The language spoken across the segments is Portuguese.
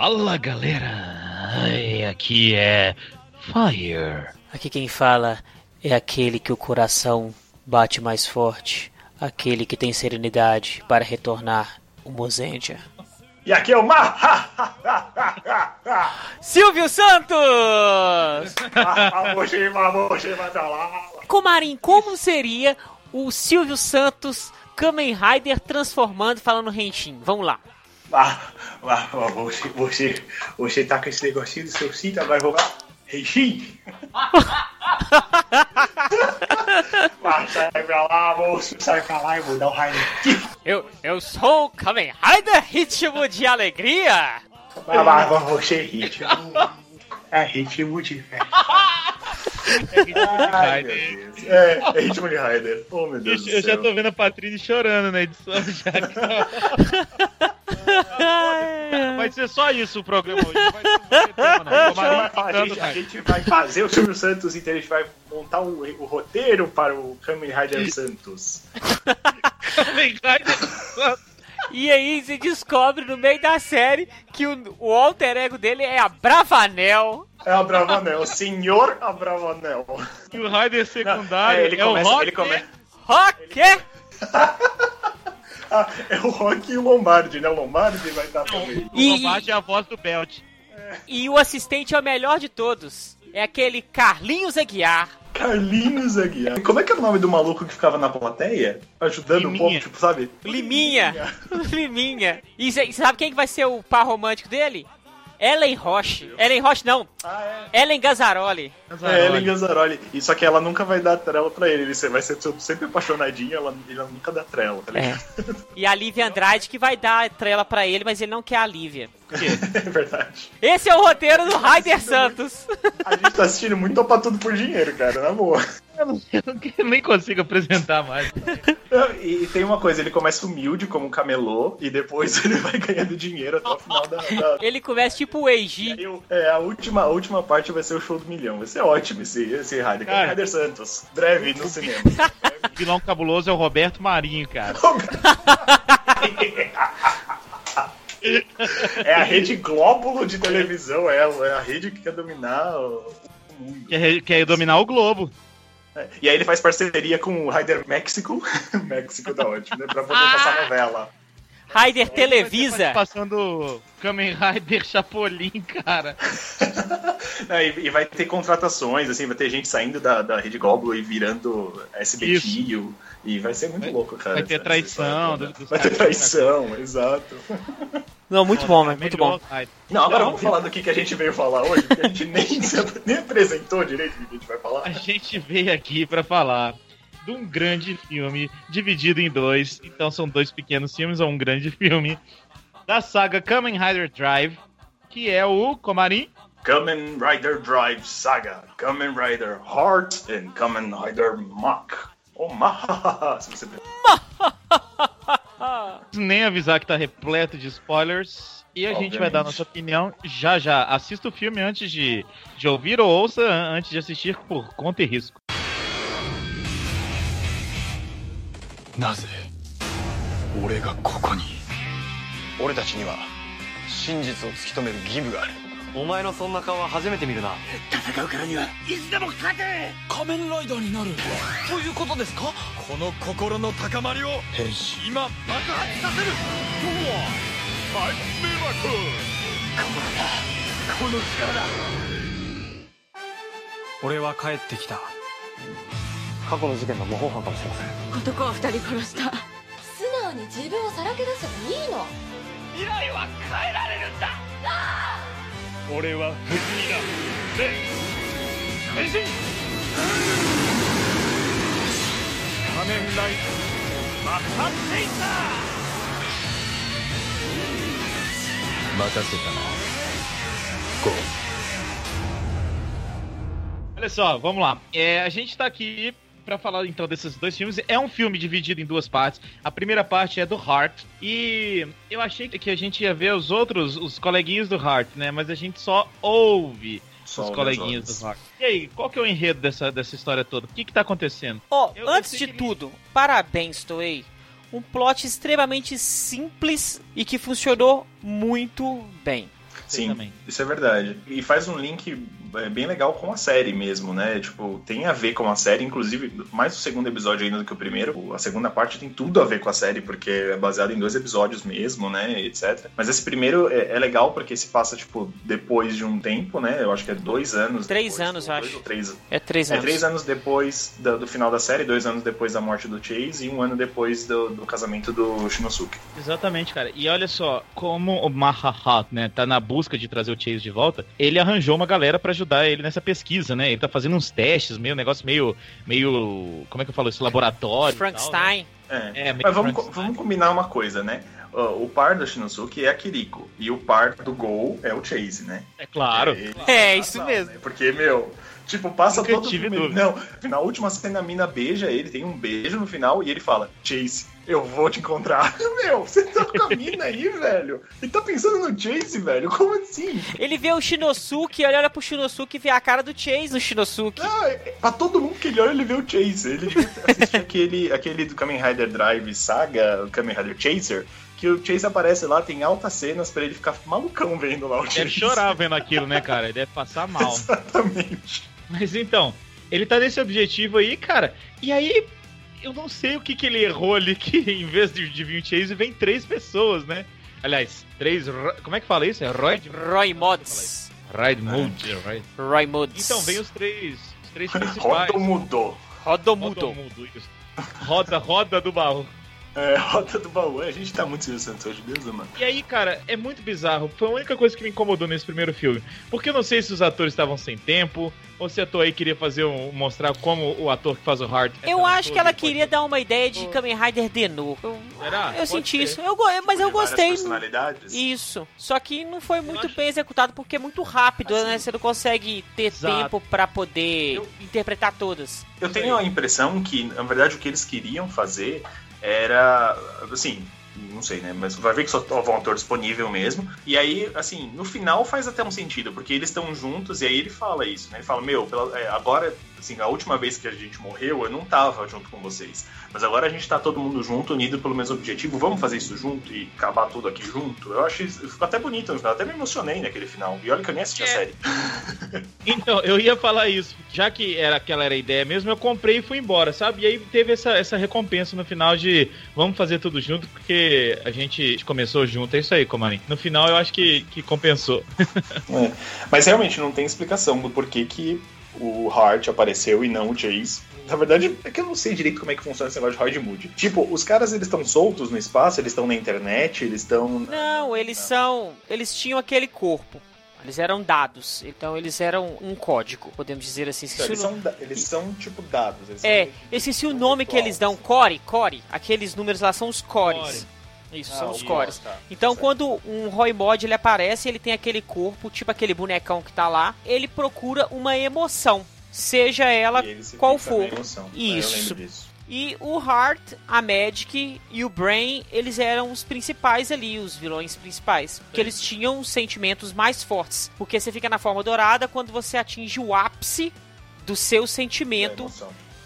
Fala galera, Ai, aqui é Fire. Aqui quem fala é aquele que o coração bate mais forte, aquele que tem serenidade para retornar o Mozendia. E aqui é o Ma... Silvio Santos! Comarim, como seria o Silvio Santos Kamen Rider transformando falando Henshin? Vamos lá. Ah, ah, ah, você, você, você tá com esse negocinho do seu cinto, lá. Henshin! ah, sai pra lá, moço, sai pra lá e vou dar um raio aqui. Eu, eu sou o Kamen Rider Ritmo de Alegria! Mas, mas você ritmo. É ritmo de festa. Ai. É, é ritmo de Rider. Oh, meu Deus. Eu, eu já tô vendo a Patrícia chorando na edição já. vai ser só isso o programa hoje. Vai ter tema, não. A gente, a gente vai fazer o Silvio Santos inteiro, a gente vai montar o, o roteiro para o Kamen Rider Santos. Kamen Rider Santos. E aí você descobre no meio da série que o, o alter ego dele é a Bravanel. É a Bravanel, o senhor Abravanel. E o Rider secundário Não, é, ele é começa, o Rock. ele começa. Rock! Ah, é o Rock e o Lombardi, né? O Lombardi vai estar também. o Lombardi é a voz do Belt. E o assistente é o melhor de todos. É aquele Carlinhos Aguiar. Carlinhos Aguiar. Como é que era o nome do maluco que ficava na plateia? Ajudando o Liminha. povo, tipo, sabe? Liminha. Liminha. E você sabe quem que vai ser o par romântico dele? Ellen Roche. Ellen Roche não. Ah, Ellen Gazzaroli. é. É, Ellen Gazzaroli. E só que ela nunca vai dar trela pra ele. Ele vai ser sempre apaixonadinho, ela, ela nunca dá trela, tá ligado? E a Lívia Andrade que vai dar trela pra ele, mas ele não quer a Lívia. É verdade. Esse é o roteiro do Ryder Santos. A gente tá assistindo muito Topa Tudo por dinheiro, cara, na boa. Eu, não, eu não- eu nem consigo apresentar mais. E, e tem uma coisa, ele começa humilde como um camelô e depois ele vai ganhando dinheiro até o final da. da... Ele começa tipo o Eiji. É, a última, a última parte vai ser o show do milhão. Vai ser ótimo esse, esse Rider. Cara. Rider Santos. Breve no cinema. O vilão cabuloso é o Roberto Marinho, cara. é a rede glóbulo de televisão, é, é a rede que quer dominar o o mundo. Quer, quer dominar o Globo. É, E aí ele faz parceria com o Rider México. México tá ótimo, né? Pra poder passar novela. Ryder Televisa. Passando Kamen Rider Chapolin, cara. É, e, e vai ter contratações, assim, vai ter gente saindo da, da Rede Glóbulo e virando SBT. E vai ser muito Vai- louco, cara. vai ter traição Vai ter caras. traição, exato. Não, muito bom, mas muito bom. Rider. Não, agora vamos falar do que, que a gente veio falar hoje, porque a gente nem, nem apresentou direito o que a gente vai falar. A gente veio aqui pra falar de um grande filme dividido em dois. Então são dois pequenos filmes ou um grande filme da saga Kamen Rider Drive, que é o Comarim. Kamen Rider Drive Saga, Kamen Rider Heart and Kamen Rider Mach. Oh, Mach! Se você Nem avisar que tá repleto de spoilers. E a gente vai dar Obviamente. nossa opinião já já. Assista o filme antes de, de ouvir ou ouça antes de assistir por conta e risco. なぜ俺がここに？俺たちには真実を突き止める義務がある。お前のそんな顔は初めて見るな。戦うからにはいつでも勝て！仮面ライダーになる。ということですか？この心の高まりを変身。今爆発させる。うわはいミラクルこれだ。この力だ。俺は帰ってきた過去の事件の模倣犯かもしれません。男を二人殺した。素直に自分をさらけ出せばいいの。未来は変えられるんだ！俺は不死身だ。で変身。仮面ライダー爆発セイター任せたな。Olha só, vamos lá. É, a gente tá aqui pra falar então desses dois filmes. É um filme dividido em duas partes. A primeira parte é do Heart. E eu achei que a gente ia ver os outros, os coleguinhas do Heart, né? Mas a gente só ouve Só os coleguinhas as do Heart. E aí, qual que é o enredo dessa, dessa história toda? O que que tá acontecendo? Ó, eu antes de que tudo, parabéns, Toei. Um plot extremamente simples e que funcionou muito bem. Sim, isso é verdade. E faz um link é, bem legal com a série mesmo, né? Tipo, tem a ver com a série, inclusive, mais o segundo episódio ainda do que o primeiro. A segunda parte tem tudo a ver com a série, porque é baseado em dois episódios mesmo, né? Etc. Mas esse primeiro é, é legal porque se passa, tipo, depois de um tempo, né? Eu acho que é dois anos. Três depois, anos, eu acho. Três, é três anos. É três anos depois do, do, final da série, dois anos depois da morte do Chase e um ano depois do, do casamento do Shinosuke. Exatamente, cara. E olha só, como o Mahaha, né, tá na busca de trazer o Chase de volta, ele arranjou uma galera para ajudar ele nessa pesquisa, né? Ele tá fazendo uns testes, meio negócio meio. meio. como é que eu falo isso? Laboratório. Frankenstein. Tal, né? É, é mas vamos, vamos combinar uma coisa, né? o par do Shinosuke é a Kiriko. E o par do Gol é o Chase, né? É claro. É, é isso mesmo. Né? Porque, meu, Tipo, passa Nunca todo tive Não, na última cena a mina beija ele, tem um beijo no final e ele fala: Chase, eu vou te encontrar. Meu, você tá com a mina aí, velho. Ele tá pensando no Chase, velho. Como assim? Ele vê o Shinosuke, ele olha pro Shinosuke e vê a cara do Chase no Shinosuke. Não, é, pra todo mundo que ele olha, ele vê o Chase. Ele assiste aquele, aquele do Kamen Rider Drive Saga, o Kamen Rider Chaser, que o Chase aparece lá, tem altas cenas para ele ficar malucão vendo lá o Chase. Deve chorar vendo aquilo, né, cara? Ele deve passar mal. Exatamente. Mas então, ele tá nesse objetivo aí, cara. E aí, eu não sei o que, que ele errou ali, que em vez de, de vir o Chase, vem três pessoas, né? Aliás, três. Como é que fala isso? É Roy? Roy Mods. Ride Mode, right? Roy Mods. Então, vem os três, os três principais. Rodo mudou. Rodo mudou. Roda, roda do baú. É, Rota do Baú. A gente tá muito Silvio Santos hoje, Deus, mano. E aí, cara, é muito bizarro. Foi a única coisa que me incomodou nesse primeiro filme. Porque eu não sei se os atores estavam sem tempo, ou se a ator aí queria fazer um, mostrar como o ator que faz o Hart. É eu acho que ela queria dar uma ideia de Kamen Rider Denu. Eu, Será? eu senti ser. isso. Eu, mas eu gostei. Personalidades? Isso. Só que não foi muito bem executado porque é muito rápido, assim, né? Você não consegue ter exato. tempo para poder eu, interpretar todas. Eu tenho a impressão que, na verdade, o que eles queriam fazer era, assim, não sei, né? Mas vai ver que só tava um ator disponível mesmo. E aí, assim, no final faz até um sentido, porque eles estão juntos e aí ele fala isso, né? Ele fala, meu, pela, é, agora, assim, a última vez que a gente morreu, eu não tava junto com vocês. Mas agora a gente tá todo mundo junto, unido pelo mesmo objetivo, vamos fazer isso junto e acabar tudo aqui junto. Eu acho ficou até bonito no final, até me emocionei naquele final. E olha que eu nem assisti é. a série. então, eu ia falar isso. Já que era aquela era a ideia mesmo, eu comprei e fui embora, sabe? E aí teve essa, essa recompensa no final de vamos fazer tudo junto, porque a gente começou junto. É isso aí, Comani. No final eu acho que, que compensou. é. Mas realmente não tem explicação do porquê que o Hart apareceu e não o Chase. Na verdade, é que eu não sei direito como é que funciona esse negócio de hard mood. Tipo, os caras eles estão soltos no espaço, eles estão na internet, eles estão. Não, eles são. Eles tinham aquele corpo. Eles eram dados, então eles eram um código, podemos dizer assim. Então, eles, são, eles são tipo dados. Eles é, eu esqueci o nome que eles dão, core, core. Aqueles números lá são os cores. Core. Isso, ah, são os cores. Tá. Então, certo. quando um Roy Mod ele aparece, ele tem aquele corpo, tipo aquele bonecão que tá lá, ele procura uma emoção, seja ela qual for. Isso. E o Heart, a Magic e o Brain, eles eram os principais ali, os vilões principais. Porque eles tinham os sentimentos mais fortes. Porque você fica na forma dourada quando você atinge o ápice do seu sentimento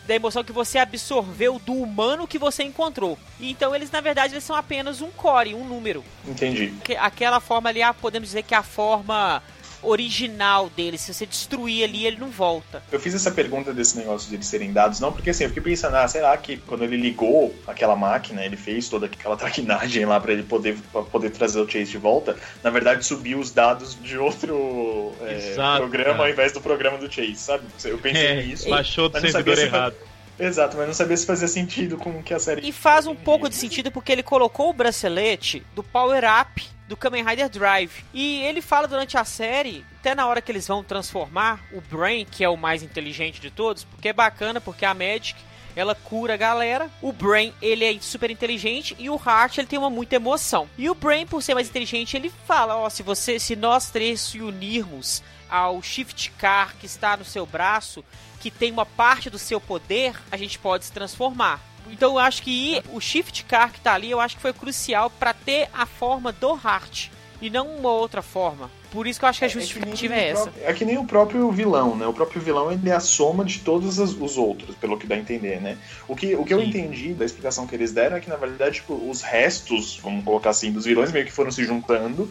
da emoção que você absorveu do humano que você encontrou. Então eles, na verdade, eles são apenas um core, um número. Entendi. Aquela forma ali, ah, podemos dizer que é a forma original dele. Se você destruir ali, ele não volta. Eu fiz essa pergunta desse negócio de eles serem dados, não porque assim, eu fiquei pensando, ah, será que quando ele ligou aquela máquina, ele fez toda aquela traquinagem lá para ele poder, pra poder trazer o Chase de volta, na verdade subiu os dados de outro é, Exato, programa cara. ao invés do programa do Chase, sabe? Eu pensei é, nisso. Baixou do servidor errado. Exato, mas não sabia se fazia sentido com o que a série. E faz um pouco de sentido porque ele colocou o bracelete do Power Up do Kamen Rider Drive. E ele fala durante a série, até na hora que eles vão transformar o Brain, que é o mais inteligente de todos, porque é bacana, porque a Magic ela cura a galera. O Brain, ele é super inteligente e o Heart, ele tem uma muita emoção. E o Brain, por ser mais inteligente, ele fala, ó, oh, se você, se nós três se unirmos ao Shift Car que está no seu braço, que tem uma parte do seu poder, a gente pode se transformar. Então eu acho que o Shift Car que tá ali, eu acho que foi crucial para ter a forma do Heart e não uma outra forma. Por isso que eu acho que a é, é justificativa é, é essa. Próprio, é que nem o próprio vilão, né? O próprio vilão ele é a soma de todos os outros, pelo que dá a entender, né? O que, o que eu entendi da explicação que eles deram é que, na verdade, tipo, os restos, vamos colocar assim, dos vilões meio que foram se juntando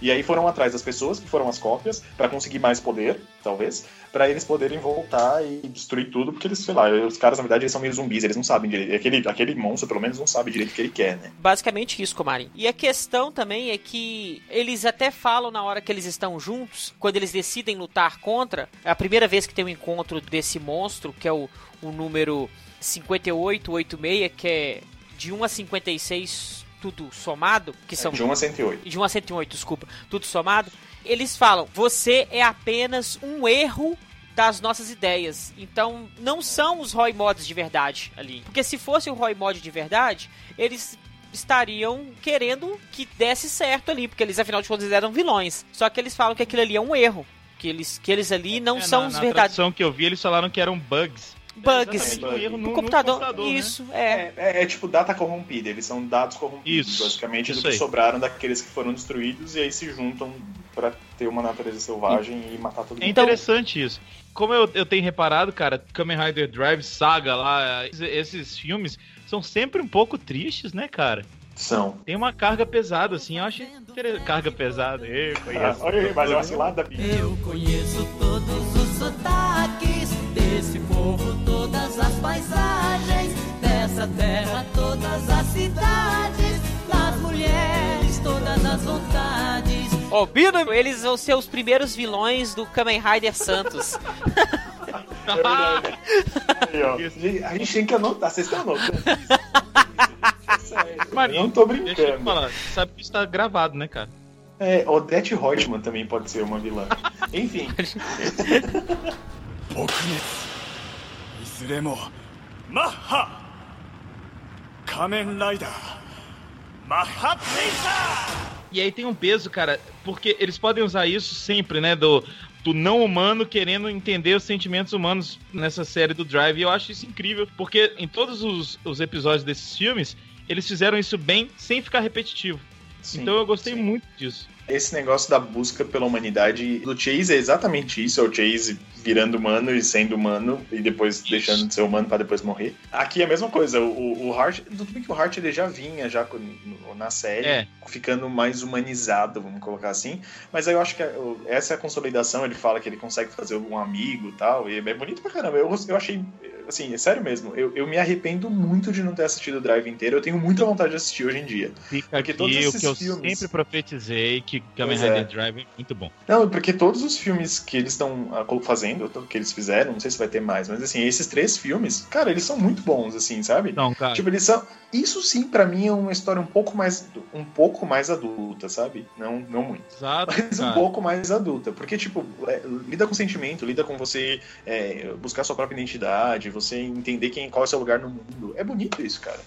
E aí foram atrás das pessoas que foram as cópias para conseguir mais poder, talvez, para eles poderem voltar e destruir tudo, porque eles, sei lá, os caras na verdade eles são meio zumbis, eles não sabem direito. Aquele, aquele monstro pelo menos não sabe direito o que ele quer, né? Basicamente isso, Comarim. E a questão também é que eles até falam na hora que eles estão juntos, quando eles decidem lutar contra, é a primeira vez que tem um encontro desse monstro, que é o, o número 5886, que é de 1 a 56 tudo somado, que são. De 1 a 108. De 1 a 108, desculpa. Tudo somado. Eles falam: você é apenas um erro das nossas ideias. Então, não são os Roy Mods de verdade ali. Porque se fosse o Roy Mod de verdade, eles estariam querendo que desse certo ali, porque eles afinal de contas eram vilões. Só que eles falam que aquilo ali é um erro, que eles que eles ali não É, são na, os na verdadeiros tradução que eu vi, eles falaram que eram bugs. Bugs. exatamente, um erro no- No no computador, computador, né? isso, é. É, é, é tipo data corrompida, eles são dados corrompidos, Isso, basicamente, isso do que aí. sobraram daqueles que foram destruídos e aí se juntam pra ter uma natureza selvagem e, matar todo É mundo. Então- interessante isso. Como eu, eu tenho reparado, cara, Kamen Rider Drive, Saga lá, esses- esses filmes são sempre um pouco tristes, né, cara? São. Tem uma carga pesada, assim, eu acho interessante. Carga pesada, eu Ah, conheço. olha aí, mas é uma cilada, bicho. Eu conheço todos os sotaques desse povo, todas as paisagens dessa terra, todas as cidades, das mulheres, todas as vontades. Ó, oh, eles vão ser os primeiros vilões do Kamen Rider Santos. É Aí, a gente tem que anotar, vocês estão anotando isso? É Marinho, não tô brincando. Deixa eu falar, sabe que isso tá gravado, né, cara? É, Odette Reutemann também pode ser uma vilã. Enfim. ずれもマッハ仮面ライダーマッハプレイサ E aí tem um peso, cara, porque eles podem usar isso sempre, né? Do, do não humano querendo entender os sentimentos humanos nessa série do Drive. E eu acho isso incrível, porque em todos os, os episódios desses filmes, eles fizeram isso bem sem ficar repetitivo. sim, então eu gostei sim. muito disso. Esse negócio da busca pela humanidade do Chase é exatamente isso: é o Chase virando humano e sendo humano e depois deixando de ser humano pra depois morrer. Aqui é a mesma coisa. O, o Hart, tudo bem que o Hart ele já vinha já na série, É. ficando mais humanizado, vamos colocar assim. Mas aí eu acho que o- essa é a consolidação. Ele fala que ele consegue fazer um amigo e tal. E é bonito pra caramba. Eu, eu achei, assim, é sério mesmo. Eu, eu me arrependo muito de não ter assistido o Drive inteiro. Eu tenho muita vontade de assistir hoje em dia. Fica Porque aqui todos o esses que eu filmes- sempre profetizei, que Kamen Pois Rider é. Drive é muito bom. Não, porque todos os filmes que eles estão ah, fazendo, que eles fizeram, não sei se vai ter mais, mas assim, esses três filmes, cara, eles são muito bons, assim, sabe? Não, cara. Tipo, eles são. Isso sim, pra mim, é uma história um pouco mais. um pouco mais adulta, sabe? Não, não muito. exato, Mas um cara. pouco mais adulta. Porque, tipo, é, lida com sentimento, lida com você é, buscar sua própria identidade, você entender quem, qual é o seu lugar no mundo. É bonito isso, cara.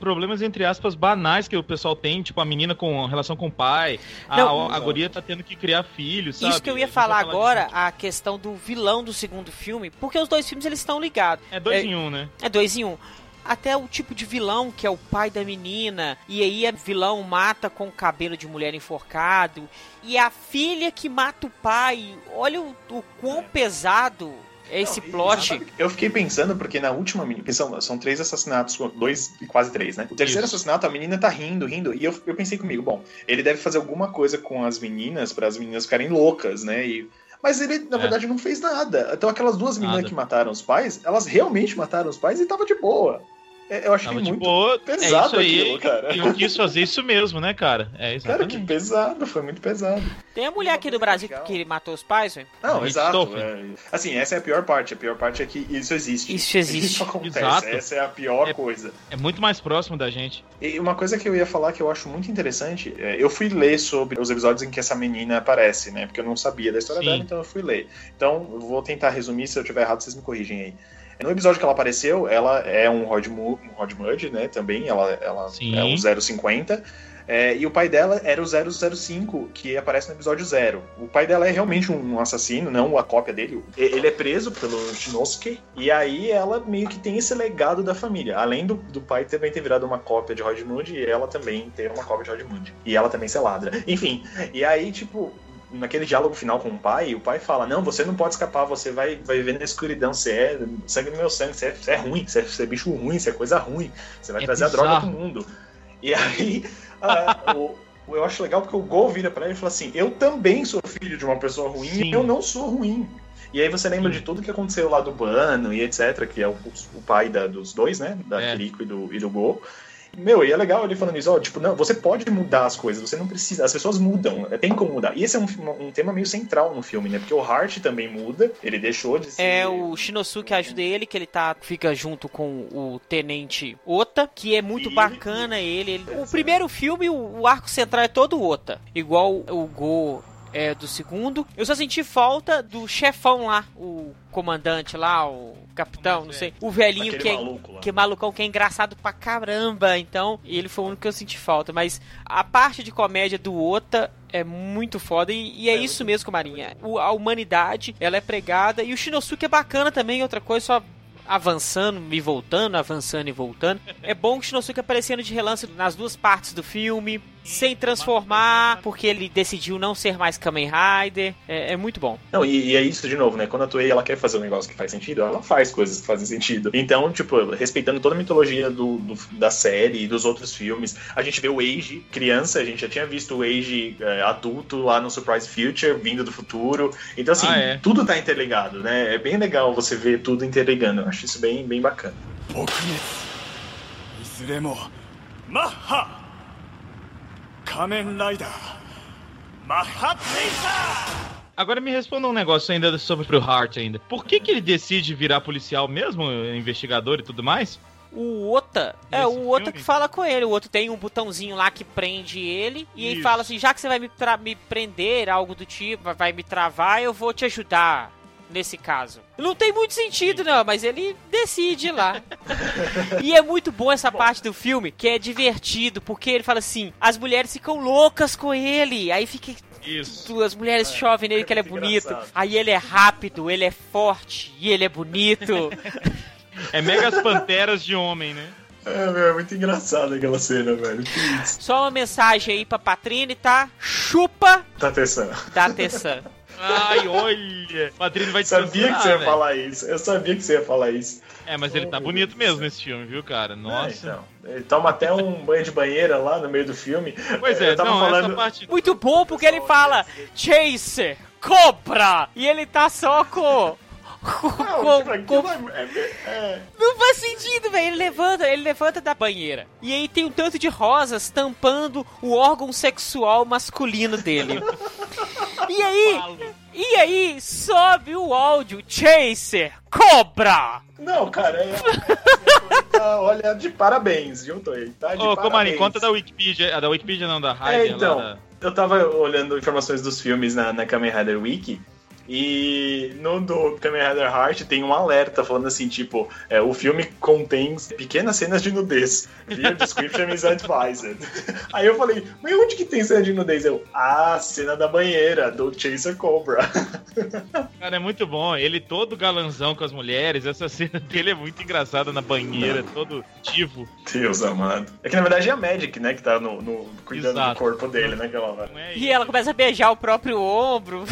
problemas, entre aspas, banais que o pessoal tem, tipo a menina com relação com o pai, a, Não. a, a guria tá tendo que criar filhos, sabe? Isso que eu A ia falar disso agora, a questão do vilão do segundo filme, porque os dois filmes eles estão ligados. É dois é- em um, né? É dois em um. Até o tipo de vilão que é o pai da menina, e aí a vilão mata com o cabelo de mulher enforcado, e a filha que mata o pai. Olha o, o quão pesado é esse Não, plot. Eu fiquei pensando, porque na última menina. São, são três assassinatos, dois e quase três, né? O terceiro Isso. assassinato, a menina tá rindo, rindo. E eu, eu pensei comigo, bom, ele deve fazer alguma coisa com as meninas para as meninas ficarem loucas, né? E, mas ele, na É. verdade, não fez nada. Então aquelas duas meninas Nada. que mataram os pais, elas realmente mataram os pais e tava de boa. É, Eu achei Tava muito boa. pesado é isso aquilo, aí. cara. Eu quis fazer isso mesmo, né, cara? É Cara, exatamente. que pesado, foi muito pesado. Tem a mulher aqui do Brasil Legal. que ele matou os pais, velho. Não, Gente, exato. É. Assim, essa é a pior parte. A pior parte é que isso existe. Isso existe. Isso acontece. Exato. Essa é a pior É- coisa. É muito mais próximo da gente. E uma coisa que eu ia falar que eu acho muito interessante, é, eu fui ler sobre os episódios em que essa menina aparece, né? Porque eu não sabia da história Sim. dela, então eu fui ler. Então, eu vou tentar resumir, se eu tiver errado, vocês me corrigem aí. No episódio que ela apareceu, ela é um Rod, Mu- um Rod Mud, né? Também, ela, ela Sim. é um 050. É, e o pai dela era o 005, que aparece no episódio 0. O pai dela é realmente um assassino, não a cópia dele. Ele é preso pelo Shinosuke, e aí ela meio que tem esse legado da família. Além do, do pai também ter virado uma cópia de Rod Mood, e ela também ter uma cópia de Rod Mood. E ela também ser ladra. Enfim, e aí, tipo, naquele diálogo final com o pai, o pai fala: Não, você não pode escapar, você vai, vai viver na escuridão, você é sangue no meu sangue, você é, você é ruim, você é, você é bicho ruim, você é coisa ruim, você vai É trazer bizarro. a droga pro mundo. E aí, a- o, eu acho legal porque o Gol vira pra ele e fala assim: Eu também sou filho de uma pessoa ruim Sim. e eu não sou ruim. E aí você lembra de tudo que aconteceu lá do Bano e etc, que é o, o pai da- dos dois, né? Da É. Kiriko e do, e do Go. Meu, e é legal ele falando isso, ó, tipo, não, você pode mudar as coisas, você não precisa, as pessoas mudam, tem como mudar. E esse é um, um tema meio central no filme, né? Porque o Hart também muda, ele deixou de ser. É o Shinosuke ajuda ele, que ele tá fica junto com o tenente Ota, que é muito E- bacana ele. ele- O primeiro filme, o, o arco central é todo Ota, igual o Go é do segundo. Eu só senti falta do chefão lá, o comandante lá, o capitão, não sei, o velhinho Aquele que é maluco que é malucão, que é engraçado pra caramba. Então, ele foi o único que eu senti falta. Mas a parte de comédia do Ota é muito foda. E, e é, isso mesmo, Marinha. O- a humanidade, ela é pregada. E o Shinosuke é bacana também. Outra coisa, só avançando e voltando, avançando e voltando. É bom que o Shinosuke aparecendo de relance nas duas partes do filme, sem transformar, porque ele decidiu não ser mais Kamen Rider. É, é muito bom. Não, e, e é isso de novo, né? Quando a Toei ela quer fazer um negócio que faz sentido, ela faz coisas que fazem sentido. Então, tipo, respeitando toda a mitologia do, do- da série e dos outros filmes, a gente vê o Eiji criança, a gente já tinha visto o Eiji é, adulto lá no Surprise Future, vindo do futuro. Então, assim, Ah, é. tudo tá interligado, né? É bem legal você ver tudo interligando. Eu acho isso bem, bem bacana. 撲 Agora me responda um negócio ainda sobre o Hart ainda. Por que que ele decide virar policial mesmo, investigador e tudo mais? O Ota, é o Ota filme? que fala com ele. O Ota tem um botãozinho lá que prende ele. E ele Isso. fala assim: já que você vai me, me prender, algo do tipo, vai- vai me travar, eu vou te ajudar. Nesse caso. Não tem muito sentido, não, mas ele decide ir lá. e é muito bom essa parte do filme, que é divertido, porque ele fala assim: as mulheres ficam loucas com ele. Aí fica Isso. as mulheres chovem nele que ele é bonito. engraçado. Aí ele é rápido, ele é forte e ele é bonito. É Megas Panteras de homem, né? É, meu, é muito engraçado aquela cena, velho. Que isso? Só uma mensagem aí pra Patrine, tá? Chupa Tá atenção. da Tessan. Ai, olha. Padrinho vai te Sabia que você ia velho. falar isso. Eu sabia que você ia falar isso. É, mas ele tá bonito mesmo nesse filme, viu, cara? É, Nossa. então. Ele toma até um banho de banheira lá no meio do filme. Pois é, eu tava não, falando. essa parte... Muito bom porque ele fala Chaser, Cobra! E ele tá só com. Não, com- tipo, com- é, é- é- Não faz sentido, velho. Ele levanta, ele levanta da banheira. E aí tem um tanto de rosas tampando o órgão sexual masculino dele. E aí, e aí sobe o áudio Chaser, Cobra! Não, cara, é. é- tá, olha, de parabéns, viu, Toei? Tá de Ô, Comari, conta da Wikipedia. Da Wikipedia não, da É, Raider. então, lá da- eu tava olhando informações dos filmes na, na Kamen Rider Wiki. E no do Kamen Rider Heart tem um alerta falando assim, tipo, é, o filme contém pequenas cenas de nudez. View description is advised. Aí eu falei, mas onde que tem cena de nudez? Eu, ah, cena da banheira, do Chaser Cobra. Cara, é muito bom. Ele todo galanzão com as mulheres. Essa cena dele é muito engraçada na banheira, todo ativo. Deus amado. É que na verdade é a Magic, né, que tá no, no- cuidando Exato. do corpo dele, né, aquela hora. Não é E ela começa a beijar o próprio ombro.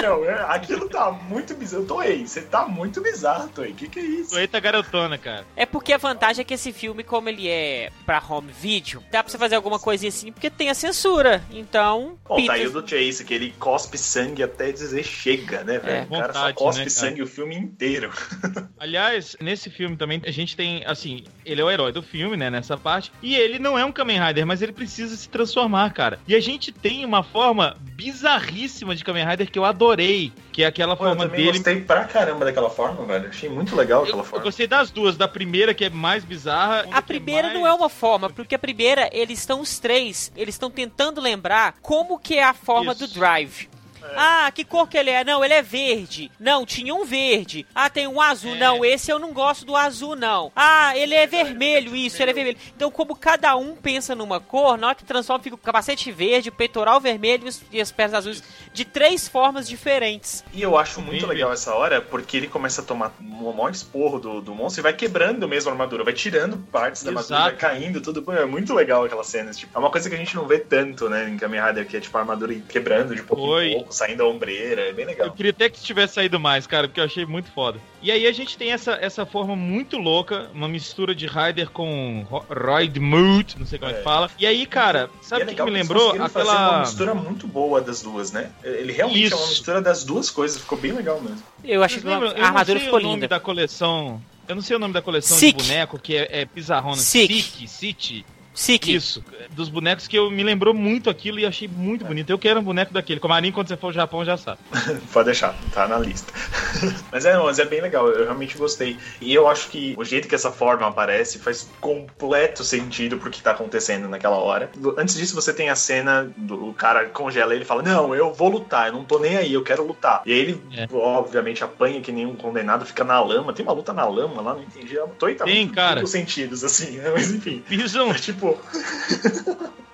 Meu, é, aquilo tá muito bizarro. Toei, você tá muito bizarro, Toei. Que que é isso? Eita garotona, cara. É porque a vantagem é que esse filme, como ele é pra home video, dá pra você fazer alguma coisinha assim, porque tem a censura. Então, Bom, tá aí Peter- o do Chase, que ele cospe sangue até dizer chega, né, velho? É. o cara só Vontade, cospe né, cara? sangue o filme inteiro. Aliás, nesse filme também a gente tem, assim, ele é o herói do filme, né, nessa parte, e ele não é um Kamen Rider, mas ele precisa se transformar, cara. E a gente tem uma forma bizarríssima de Kamen Rider que eu adorei, que é aquela Pô, eu forma também dele. gostei pra caramba daquela forma, velho. Achei muito legal aquela Eu, eu forma. gostei das duas, da primeira que é mais bizarra. A primeira não é uma forma, porque a primeira, eles estão os três, eles estão tentando lembrar como que é a forma Isso. do Drive. Ah, que cor que ele é? Não, ele é verde. Não, tinha um verde. Ah, tem um azul. É. Não, esse eu não gosto do azul, não. Ah, ele é vermelho, isso, ele é vermelho. Então, como cada um pensa numa cor, na hora que transforma, fica o capacete verde, o peitoral vermelho e os- as pernas azuis, de três formas diferentes. E eu acho muito legal essa hora, porque ele começa a tomar um maior esporro do, do monstro e vai quebrando mesmo a armadura, vai tirando partes da armadura, Exato. vai caindo, tudo. É muito legal aquela cena. Tipo, é uma coisa que a gente não vê tanto, né, em Kamen Rider, que é tipo a armadura quebrando de pouco Oi, em pouco. Saindo a ombreira, é bem legal. Eu queria até que tivesse saído mais, cara, porque eu achei muito foda. E aí a gente tem essa, essa forma muito louca, uma mistura de Ryder com Royd Mood, não sei como é que fala. E aí, cara, sabe o que, que me lembrou? Aquela uma mistura muito boa das duas, né? Ele realmente Isso. é uma mistura das duas coisas, ficou bem legal mesmo. Eu achei que a armadura ficou linda. o nome da coleção. Eu não sei o nome da coleção Sick. de boneco, que é, é Pizarrona. Sick. City. Sick. Isso, dos bonecos que eu me lembrou muito aquilo e achei muito bonito. Eu quero um boneco daquele. Comarinho, quando você for ao Japão, já sabe. Pode deixar, tá na lista. mas, é, mas é bem legal, eu realmente gostei. E eu acho que o jeito que essa forma aparece faz completo sentido pro que tá acontecendo naquela hora. Antes disso, você tem a cena do cara congela ele fala: Não, eu vou lutar, eu não tô nem aí, eu quero lutar. E aí ele, é. obviamente, apanha que nenhum condenado, fica na lama. Tem uma luta na lama lá, não entendi. Eu tô tá Tem, cara. sentidos, assim, né? Mas enfim. Pisam. É, tipo.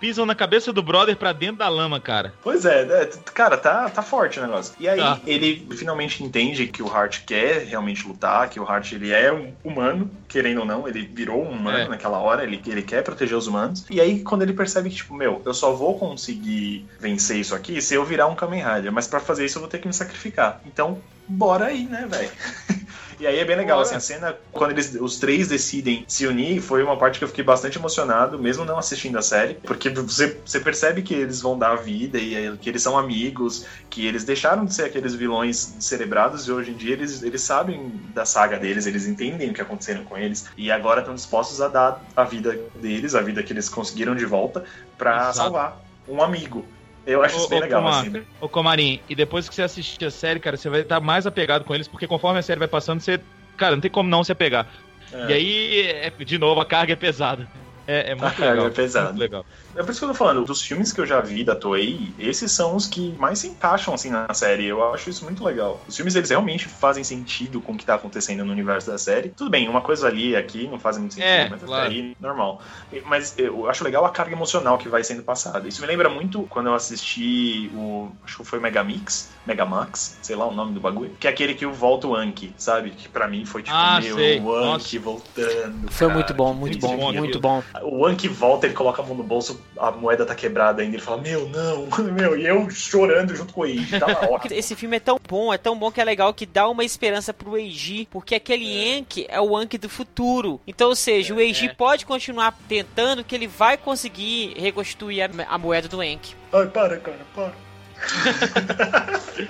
Pisam na cabeça do brother pra dentro da lama, cara. Pois é, é cara, tá, tá forte o negócio. E aí tá. ele finalmente entende que o Hart quer realmente lutar, que o Hart ele é um humano, querendo ou não, ele virou um humano é. naquela hora, ele, ele quer proteger os humanos. E aí quando ele percebe que, tipo, meu, eu só vou conseguir vencer isso aqui se eu virar um Kamen Rider, mas para fazer isso eu vou ter que me sacrificar. Então, bora aí, né, velho? E aí é bem legal, assim, a cena, quando eles, os três decidem se unir, foi uma parte que eu fiquei bastante emocionado, mesmo não assistindo a série, porque você, você percebe que eles vão dar a vida e que eles são amigos, que eles deixaram de ser aqueles vilões cerebrados e hoje em dia eles, eles sabem da saga deles, eles entendem o que aconteceram com eles e agora estão dispostos a dar a vida deles, a vida que eles conseguiram de volta, para salvar um amigo. Eu acho isso bem legal, Comar, assim. Ô, Comarim, e depois que você assistir a série, cara, você vai estar mais apegado com eles, porque conforme a série vai passando, você. Cara, não tem como não se apegar. É. E aí, é, de novo, a carga é pesada. É, é muito a legal. Carga é pesada. Muito legal. É por isso que eu tô falando, dos filmes que eu já vi da Toei, esses são os que mais se encaixam assim na série. Eu acho isso muito legal. Os filmes eles realmente fazem sentido com o que tá acontecendo no universo da série. Tudo bem, uma coisa ali aqui não faz muito sentido, é, mas claro. até aí normal. Mas eu acho legal a carga emocional que vai sendo passada. Isso me lembra muito quando eu assisti o, acho que foi Megamix, Megamax, sei lá o nome do bagulho, que é aquele que o volta o Anki, sabe? Que para mim foi tipo, ah, meu, sei. o Anki voltando. Foi cara, muito bom, muito bom, muito bom. O Anki volta, ele coloca a mão no bolso, a moeda tá quebrada ainda. Ele fala, meu, não, meu, e eu chorando junto com o Eiji. Tava ótimo. Esse filme é tão bom, é tão bom que é legal que dá uma esperança pro Eiji, porque aquele é. Enki é o Anki do futuro. Então, ou seja, é, o Eiji é. pode continuar tentando que ele vai conseguir reconstituir a, a moeda do Enki. Ai, para, cara, para.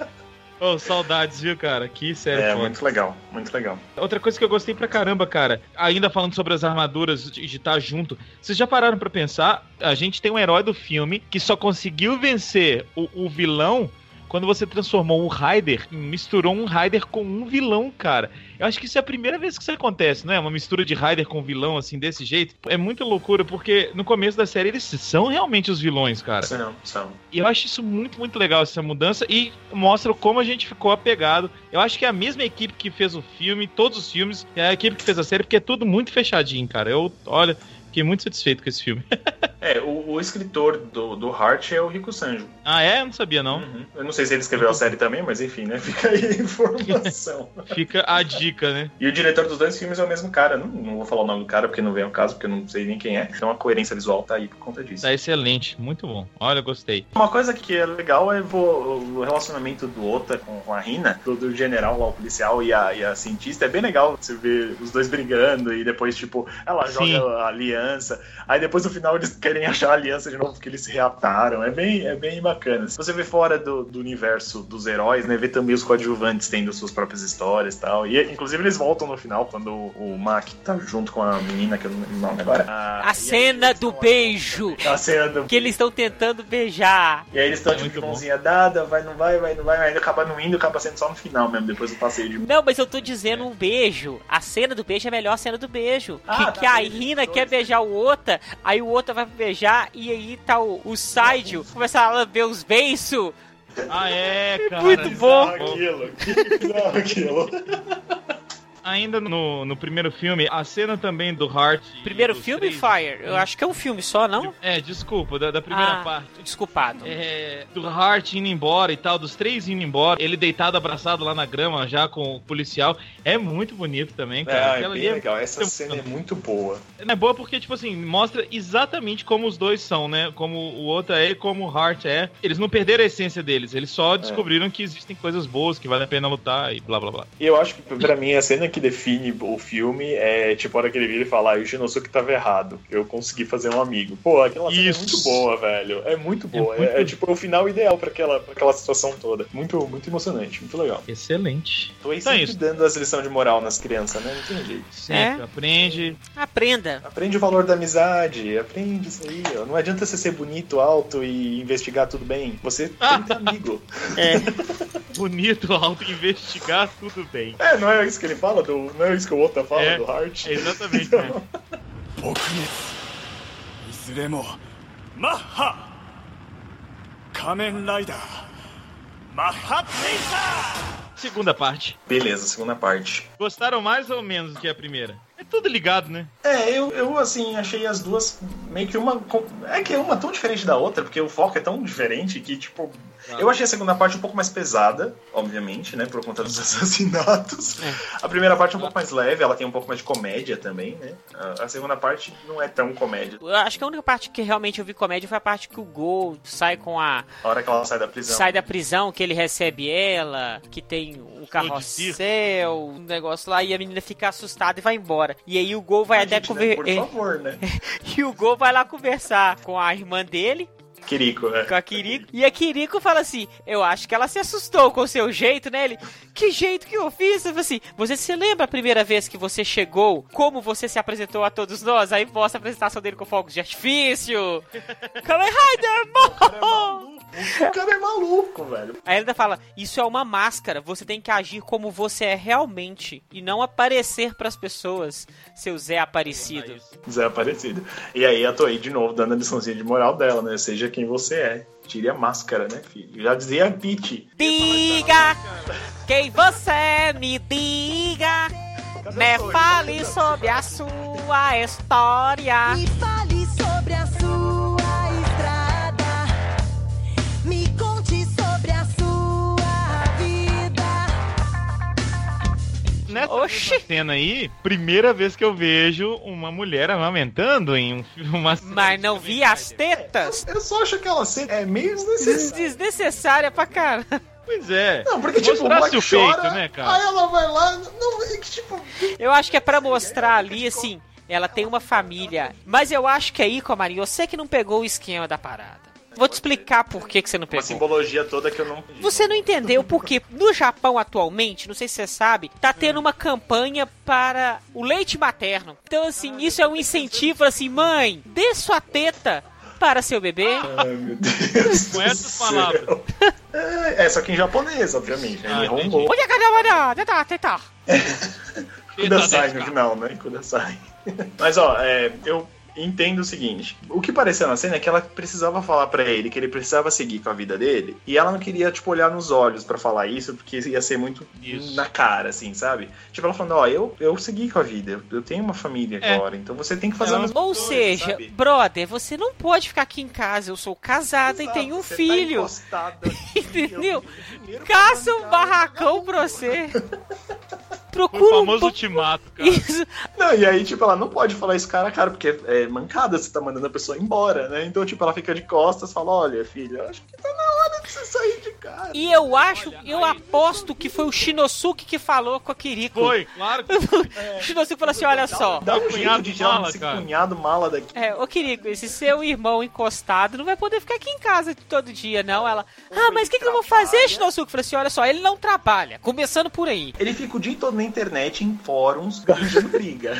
Oh, saudades, viu, cara? Que sério. É, foda. muito legal, muito legal. Outra coisa que eu gostei pra caramba, cara, ainda falando sobre as armaduras de estar junto, vocês já pararam para pensar? A gente tem um herói do filme que só conseguiu vencer o, o vilão quando você transformou um Raider, misturou um Raider com um vilão, cara. Eu acho que isso é a primeira vez que isso acontece, né? Uma mistura de Raider com vilão, assim, desse jeito. É muita loucura, porque no começo da série eles são realmente os vilões, cara. São, são. E eu acho isso muito, muito legal, essa mudança, e mostra como a gente ficou apegado. Eu acho que é a mesma equipe que fez o filme, todos os filmes, é a equipe que fez a série, porque é tudo muito fechadinho, cara. Eu, olha, fiquei muito satisfeito com esse filme. é, o, o, escritor do, do Heart é o Rico Sanjo. Ah, é? Eu não sabia, não. Uhum. Eu não sei se ele escreveu a série também, mas enfim, né? Fica aí a informação. Fica a dica, né? E o diretor dos dois filmes é o mesmo cara. Não, não vou falar o nome do cara porque não vem ao caso, porque eu não sei nem quem é. Então a coerência visual tá aí por conta disso. Tá excelente, muito bom. Olha, gostei. Uma coisa que é legal é o relacionamento do Ota com a Rina, do, do general lá, o policial e a, e a cientista. É bem legal você ver os dois brigando e depois, tipo, ela Sim. joga a aliança. Aí depois no final eles querem achar a aliança de novo porque eles se reataram. É bem, é bem bacana. Se você vê fora do, do universo dos heróis, né? Vê também os coadjuvantes tendo suas próprias histórias e tal. E inclusive eles voltam no final quando o, o Mac tá junto com a menina, que eu não lembro o nome agora. Ah, a cena do beijo! A cena do... Que eles estão tentando beijar. E aí eles estão é tipo de mãozinha bom. dada, vai, não vai, vai, não vai, mas acaba não indo, acaba sendo só no final mesmo, depois do passeio de. Não, mas eu tô dizendo um beijo. A cena do beijo é a melhor cena do beijo. Ah, que, tá que a Irina quer beijar o Ota, aí o Ota vai beijar, e aí tá o, o Saidio, começa a lamber os beiços. Ah, é, cara. Muito bom. Aquilo, aquilo. Ainda no, no primeiro filme, a cena também do Hart. Primeiro filme, três- Fire? Eu acho que é um filme só, não? É, desculpa, da, da primeira Ah, parte. Desculpado. É, do Hart indo embora e tal, dos três indo embora, ele deitado abraçado lá na grama já com o policial. É muito bonito também, cara. É, é bem ali é legal. Essa muito cena é muito boa. É boa porque, tipo assim, mostra exatamente como os dois são, né? Como o outro é e como o Hart é. Eles não perderam a essência deles, eles só descobriram que existem coisas boas, que vale a pena lutar e blá blá blá. E eu acho que, pra mim, a cena que define o filme é tipo a hora que ele vira e fala: ah, o Shinosuke tava errado. Eu consegui fazer um amigo. Pô, aquela cena Isso. é muito boa, velho. É muito boa. É, muito- é, tipo o final ideal pra aquela, pra aquela situação toda. Muito, muito emocionante, muito legal. Excelente. Tô aí Então é sempre isso. dando as lições de moral nas crianças, né? Não tem jeito. Sempre É. aprende. Aprenda. Aprende o valor da amizade, aprende isso aí, ó. Não adianta você ser bonito, alto e investigar tudo bem. Você tem que ter amigo. Bonito, auto-investigar, tudo bem. É, não é isso que ele fala, do, não é isso que o outro fala É, do Hart. É exatamente, né? 撲滅いずれもマッハ仮面ライダーマッハテイザ Segunda parte. Beleza, segunda parte. Gostaram mais ou menos do que a primeira? É tudo ligado, né? É, eu, eu assim, achei as duas meio que uma. com- É que uma tão diferente da outra, porque o foco é tão diferente que, tipo. eu achei a segunda parte um pouco mais pesada, obviamente, né? Por conta dos assassinatos. A primeira parte é um pouco mais leve, ela tem um pouco mais de comédia também, né? A, a segunda parte não é tão comédia. Eu acho que a única parte que realmente eu vi comédia foi a parte que o Gol sai com a. A hora que ela sai da prisão. Sai da prisão, que ele recebe ela, que tem o carrossel, um negócio lá, e a menina fica assustada e vai embora. E aí o Gol vai Ah, até né, conversar. favor, né? E o Gol vai lá conversar com a irmã dele, Kiriko, é. com a Kiriko. E a Kiriko fala assim: Eu acho que ela se assustou com o seu jeito, né? Ele, que jeito que eu fiz? Eu assim: Você se lembra a primeira vez que você chegou? Como você se apresentou a todos nós? Aí mostra a apresentação dele com fogos de artifício. Kamen Rider! O cara é maluco, velho. Aí ele ainda fala: Isso é uma máscara, você tem que agir como você é realmente e não aparecer pras pessoas, seu Zé Aparecido. Zé Aparecido. E aí a Toei de novo dando a liçãozinha de moral dela, né? Seja quem você é. Tire a máscara, né, filho? Já dizia a Peach. Diga quem você me diga. Me fale sobre a sua história. Nessa Oxi. cena aí, primeira vez que eu vejo uma mulher amamentando em um filme. Uma cena Mas não vi as tetas. Eu só acho aquela cena é meio desnecessária. Desnecessária pra caramba. Pois é. Não, porque tipo, o moleque o peito, chora, né, cara? aí ela vai lá, não, é que tipo... Eu acho que é pra mostrar ali, assim, ela tem uma família. Mas eu acho que aí, Comarinho, você que não pegou o esquema da parada. Vou te explicar por que, que você não Uma pegou. simbologia toda que eu não... Você não entendeu porque no Japão atualmente, não sei se você sabe, tá tendo uma campanha para o leite materno. Então, assim, isso é um incentivo, assim, mãe, dê sua teta para seu bebê. Ai, meu Deus Com essas palavras. É, é, só que em japonês, obviamente. né? Ah, Nihongo. Olha, cadê a teta, teta. Kudasai no final, né? Kudasai. Mas ó, é, eu entendo o seguinte: o que pareceu na cena é que ela precisava falar pra ele que ele precisava seguir com a vida dele, e ela não queria, tipo, olhar nos olhos pra falar isso, porque ia ser muito Isso. na cara, assim, sabe? Tipo, ela falando: ó, eu, eu segui com a vida, eu, tenho uma família É. agora, então você tem que fazer mesma Ou coisa, seja, sabe? brother, você não pode ficar aqui em casa. Eu sou casada e Exato, tenho um você tá filho. aqui, Entendeu? Caça um barracão pra você. O Procura um famoso ba- ultimato, cara. Isso. Não, e aí, tipo, ela não pode falar isso cara a cara, porque é mancada, você tá mandando a pessoa embora, né? Então, tipo, ela fica de costas e fala, olha, filha, eu acho que tá na hora de você sair de casa. E eu acho, eu aposto que foi o Shinosuke que falou com a Kiriko. Foi, claro que O Shinosuke falou assim: olha só. Dá um jeito cunhado de tirar mala, esse cara. cunhado mala daqui. É, ô Kiriko, esse seu irmão encostado não vai poder ficar aqui em casa todo dia, não. Ela, ah, mas o que, que eu vou fazer, Shinosuke? Eu falei assim: olha só, ele não trabalha. Começando por aí. Ele fica o dia todo na internet, em fóruns, arranjando briga.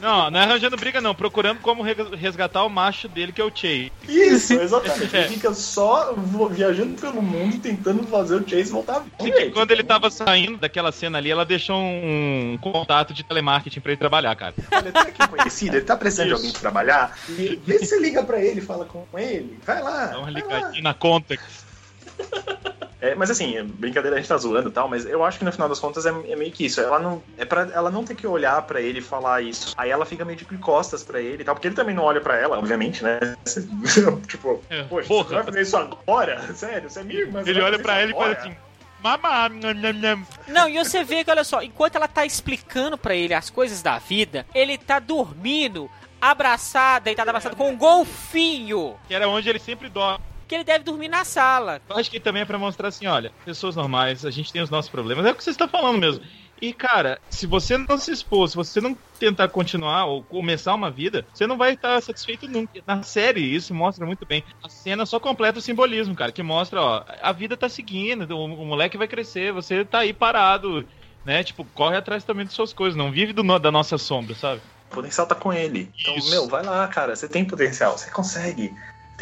Não, não é arranjando briga, não. Procurando como re- resgatar o macho dele, que é o Chase. Isso, exatamente. É. Ele fica só viajando pelo mundo, tentando fazer o Chase voltar vida. E quando ele tava saindo daquela cena ali, ela deixou um, contato de telemarketing pra ele trabalhar, cara. Olha, tem aqui conhecido, ele tá precisando de Isso. alguém pra trabalhar. E vê se você liga pra ele, fala com ele. Vai lá. Dá uma ligadinha na conta. É, mas assim, brincadeira, a gente tá zoando e tal, mas eu acho que no final das contas é, é meio que isso. Ela não. É para ela não ter que olhar pra ele e falar isso. Aí ela fica meio de costas pra ele e tal, porque ele também não olha pra ela, obviamente, né? tipo, É, poxa, porra. você vai fazer isso agora? Sério, você é minha irmã. Ele olha isso ela e fala assim: Mamá, nham, nham, nham." Não, e você vê que, olha só, enquanto ela tá explicando pra ele as coisas da vida, ele tá dormindo, abraçado, deitado abraçado com um golfinho. que era onde ele sempre dorme. Que ele deve dormir na sala. Eu acho que também é pra mostrar assim, olha, pessoas normais, a gente tem os nossos problemas. É o que você está falando mesmo. E, cara, se você não se expor, se você não tentar continuar ou começar uma vida, você não vai estar satisfeito nunca. Na série, isso mostra muito bem. A cena só completa o simbolismo, cara, que mostra, ó, a vida tá seguindo, o, o moleque vai crescer, você tá aí parado, né? Tipo, corre atrás também das suas coisas, não vive do da nossa sombra, sabe? O potencial tá com ele. Então, Isso. meu, vai lá, cara. Você tem potencial, você consegue.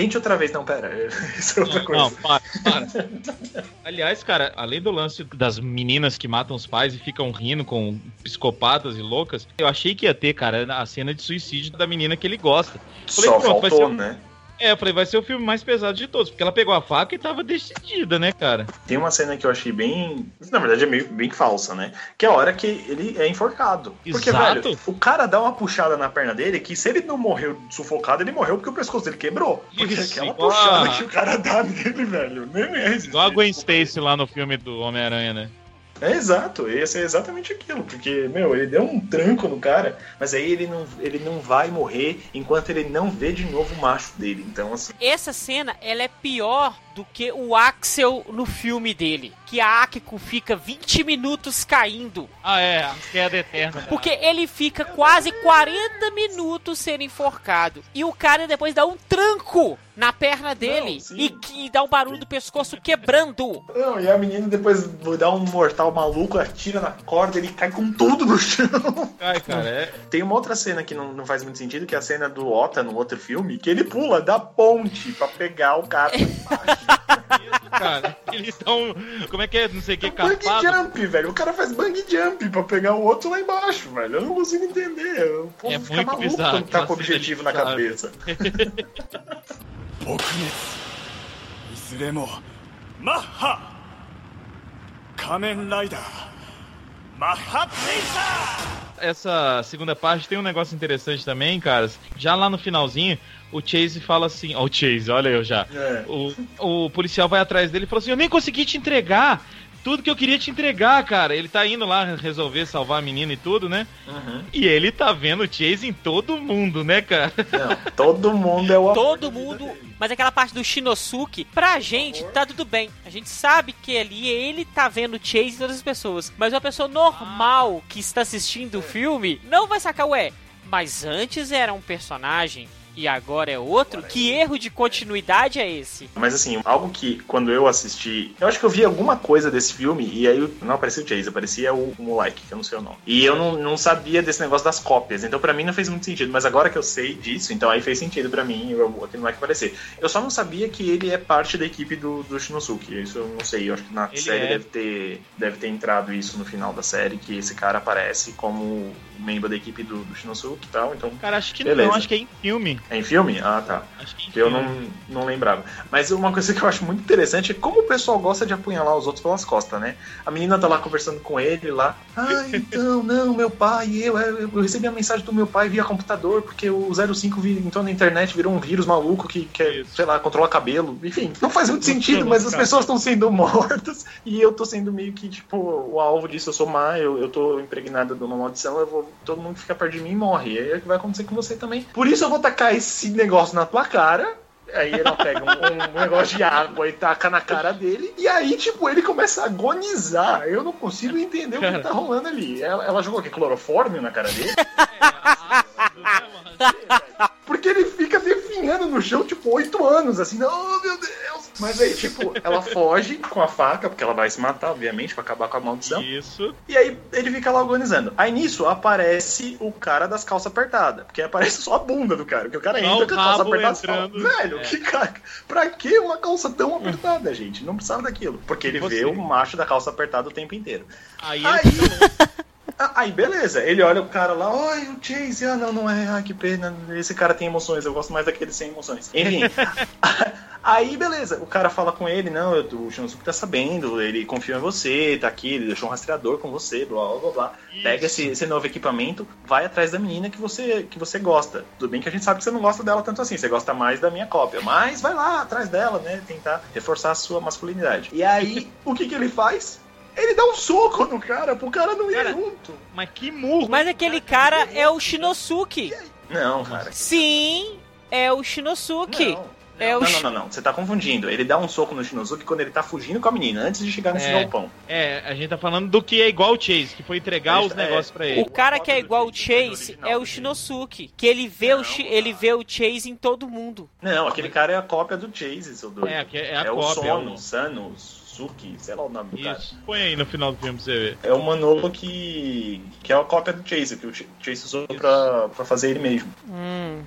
Tente outra vez. Não, pera. Isso é outra coisa. Não, para, para. Aliás, cara, além do lance das meninas que matam os pais e ficam rindo com psicopatas e loucas, eu achei que ia ter, cara, a cena de suicídio da menina que ele gosta. Falei, Só pronto, faltou, um- né? É, eu falei, vai ser o filme mais pesado de todos, porque ela pegou a faca e tava decidida, né, cara? Tem uma cena que eu achei bem. Na verdade, é meio bem falsa, né? Que é a hora que ele é enforcado. Porque, Exato. velho, o cara dá uma puxada na perna dele que se ele não morreu sufocado, ele morreu porque o pescoço dele quebrou. Porque Isso, aquela igual puxada que o cara dá nele, velho, nem é. Igual a Gwen Stacy lá no filme do Homem-Aranha, né? É exato, esse é exatamente aquilo, porque, meu, ele deu um tranco no cara, mas aí ele não, ele não vai morrer enquanto ele não vê de novo o macho dele. Então, assim, Essa cena, ela é pior do que o Axel no filme dele. Que a Akiko fica 20 minutos caindo. Ah, é, a queda eterna. Porque ele fica quase 40 minutos sendo enforcado. E o cara depois dá um tranco na perna dele sim. e, que- e dá um barulho do pescoço quebrando. Não, e a menina depois dá um mortal maluco, atira na corda, ele cai com tudo no chão. Ai, cara, é. Tem uma outra cena que não, não faz muito sentido, que é a cena do Ota no outro filme, que ele pula da ponte pra pegar o cara. Cara, eles estão Como é que é? Não sei o que, bang capado. jump, velho. O cara faz bang jump pra pegar o outro lá embaixo, velho. Eu não consigo entender. O povo É fica muito maluco bizarro quando tá com aquela o objetivo na cena ali, cabeça. 撲滅いずれもマッハ仮面ライダーマッハブレイザー essa segunda parte tem um negócio interessante também, caras. Já lá no finalzinho, o Chase fala assim: Ó, o Chase, olha eu já. É. O, o policial vai atrás dele e falou assim: Eu nem consegui te entregar. Tudo que eu queria te entregar, cara. Ele tá indo lá resolver salvar a menina e tudo, né? Uhum. E ele tá vendo o Chase em todo mundo, né, cara? Não, todo mundo é o amor Todo da vida mundo. dele. Mas aquela parte do Shinosuke, pra gente, tá tudo bem. A gente sabe que ali ele tá vendo o Chase e todas as pessoas. Mas uma pessoa normal que está assistindo o filme não vai sacar, ué. Mas antes era um personagem e agora é outro? Que erro de continuidade é esse? Mas assim, algo que quando eu assisti. Eu acho que eu vi alguma coisa desse filme e aí não aparecia o Chase, aparecia o, o moleque, que eu não sei o nome. E eu não, não sabia desse negócio das cópias. Então pra mim não fez muito sentido. Mas agora que eu sei disso, então aí fez sentido pra mim eu, aquele moleque aparecer. Eu só não sabia que ele é parte da equipe do, do Shinosuke. Isso eu não sei. Eu acho que na Ele série é. deve, ter, deve ter entrado isso no final da série, que esse cara aparece como membro da equipe do, do Shinosuke e tal. Então. Cara, acho que Beleza. não, acho que é em filme. É em filme? Ah, tá. Acho que é eu filme. não, não lembrava. Mas uma coisa que eu acho muito interessante é como o pessoal gosta de apunhalar os outros pelas costas, né? A menina tá lá conversando com ele lá. Ah, então, não, meu pai, eu, eu, eu recebi a mensagem do meu pai via computador, porque o 05 vi- entrou na internet, virou um vírus maluco que quer, sei lá, controla cabelo. Enfim, não faz muito sentido, mas as pessoas estão sendo mortas e eu tô sendo meio que, tipo, o alvo disso. Eu sou má, eu, eu tô impregnada de uma maldição, eu vou, todo mundo fica perto de mim e morre. E aí é o que vai acontecer com você também. Por isso eu vou tacar esse negócio na tua cara. Aí ela pega um, um negócio de água e taca na cara dele. E aí, tipo, ele começa a agonizar. Eu não consigo entender o que Cara. tá rolando ali. Ela, ela jogou o quê? Clorofórmio na cara dele? Porque ele fica definhando no chão, tipo, oito anos, assim, oh meu Deus! Mas aí, tipo, ela foge com a faca, porque ela vai se matar, obviamente, pra acabar com a maldição. Isso. E aí ele fica lá agonizando. Aí nisso aparece o cara das calças apertadas. Porque aparece só a bunda do cara. Porque o cara Só entra o com a calça apertada e fala, entrando. Velho, É. que cara. Pra que uma calça tão apertada, gente? Não precisava daquilo. Porque ele Você. vê o macho da calça apertada o tempo inteiro. Aí, Aí. Ah, Aí, beleza. Ele olha o cara lá, oi, o Chase, ah, não, não é, ai, que pena, esse cara tem emoções, eu gosto mais daquele sem emoções. Enfim, Aí, beleza, o cara fala com ele, não, eu- o Shinosuke tá sabendo, ele confia em você, tá aqui, ele deixou um rastreador com você, blá blá blá blá. Pega esse, esse novo equipamento, vai atrás da menina que você, que você gosta. Tudo bem que a gente sabe que você não gosta dela tanto assim, você gosta mais da minha cópia. Mas vai lá atrás dela, né? Tentar reforçar a sua masculinidade. E aí, o que, que ele faz? Ele dá um soco no cara, pro cara não ir Cara, junto. Mas que murro! Mas aquele cara é o Shinosuke. Não, cara. Sim, é o Shinosuke. Não. É o Não, não, não, não. Você tá confundindo. Ele dá um soco no Shinosuke quando ele tá fugindo com a menina, antes de chegar nesse É. galpão. É, a gente tá falando do que é igual o Chase, que foi entregar os É, negócios pra ele. O cara que é igual o Chase, é o. Shinosuke, que ele vê, o, Não, cara. ele vê o Chase em todo mundo. Não, aquele cara é a cópia do Chase, seu doido. É, é a é o cópia, é Sono, o- Sano, Suki, sei lá o nome do cara. Põe aí no final do filme pra você ver. É o Manolo que, que é a cópia do Chase, que o Ch- Chase usou pra, pra fazer ele mesmo. Hum,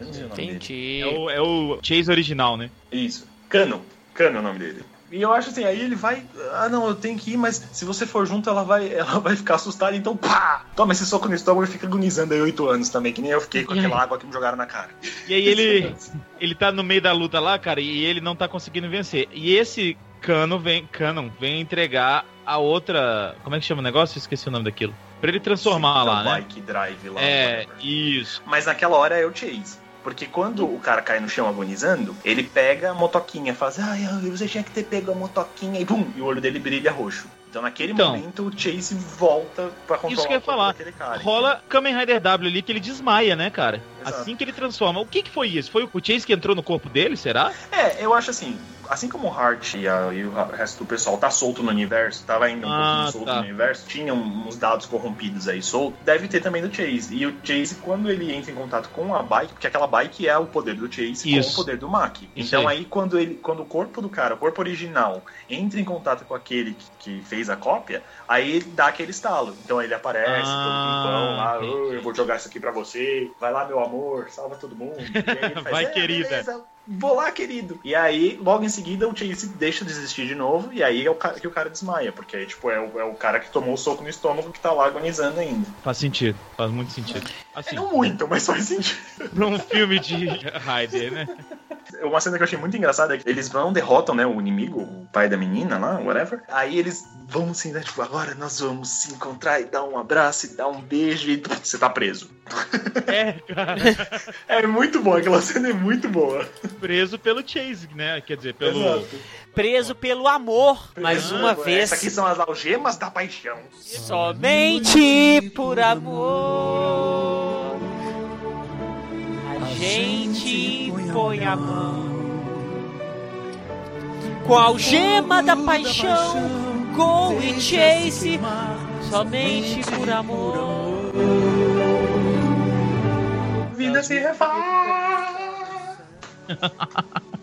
Eu não sei o nome dele. entendi. É o, é o Chase original, né? Isso. Cano. Cano é o nome dele. E eu acho assim, aí ele vai. Ah, não, eu tenho que ir, mas se você for junto, ela vai, ela vai ficar assustada, então pá! Toma esse soco no estômago e fica agonizando aí oito anos também, que nem eu fiquei com aquela água que me jogaram na cara. E aí ele, ele tá no meio da luta lá, cara, e ele não tá conseguindo vencer. E esse Cano vem, Canon vem entregar a outra. Como é que chama o negócio? Eu esqueci o nome daquilo. Pra ele transformar lá, né? Bike drive lá. É, isso. Mas naquela hora é o Chase. Porque quando o cara cai no chão agonizando, ele pega a motoquinha, faz, ai, ai, você tinha que ter pego a motoquinha e bum, e o olho dele brilha roxo. Então naquele Então. momento o Chase volta pra controlar Isso que eu ia falar. daquele cara. Rola Kamen Rider W ali que ele desmaia, né, cara? Exato. Assim que ele transforma. O que que foi isso? Foi o Chase que entrou no corpo dele, será? É, eu acho assim, assim como o Hart e, a- e o resto do pessoal tá solto no universo, tava ainda um Ah, pouquinho solto tá. no universo, tinha uns dados corrompidos aí solto, deve ter também do Chase. E o Chase, quando ele entra em contato com a bike, porque aquela bike é o poder do Chase com Isso. o poder do Mac. Então aí. aí, quando ele, quando o corpo do cara, o corpo original, entra em contato com aquele que, que fez a cópia, aí ele dá aquele estalo. Então ele aparece, Ah, todo pimpão lá. "Oh, eu vou jogar isso aqui pra você, vai lá meu amor, salva todo mundo. Faz, Vai, "É, querida." beleza, Vou lá, querido. E aí, logo em seguida, o Chase deixa de existir de novo. E aí é o cara que o cara desmaia. Porque aí, tipo, é o, é o cara que tomou o soco no estômago que tá lá agonizando ainda. Faz sentido, faz muito sentido. É, Assim, não muito, mas faz sentido. pra um filme de Rider, né? Uma cena que eu achei muito engraçada é que eles vão, derrotam, né, o inimigo, o pai da menina lá, whatever. Aí eles vão assim, né, tipo, agora nós vamos se encontrar e dar um abraço e dar um beijo e você tá preso. É, cara. É muito bom, aquela cena é muito boa. Preso pelo Chase, né? Quer dizer, pelo. Exato. Preso pelo amor, mais Ah, uma Essas vez. aqui são as algemas da paixão. Somente por amor. A gente põe a mão com a algema da paixão, com o Chase, somente por amor. Vida se refaz.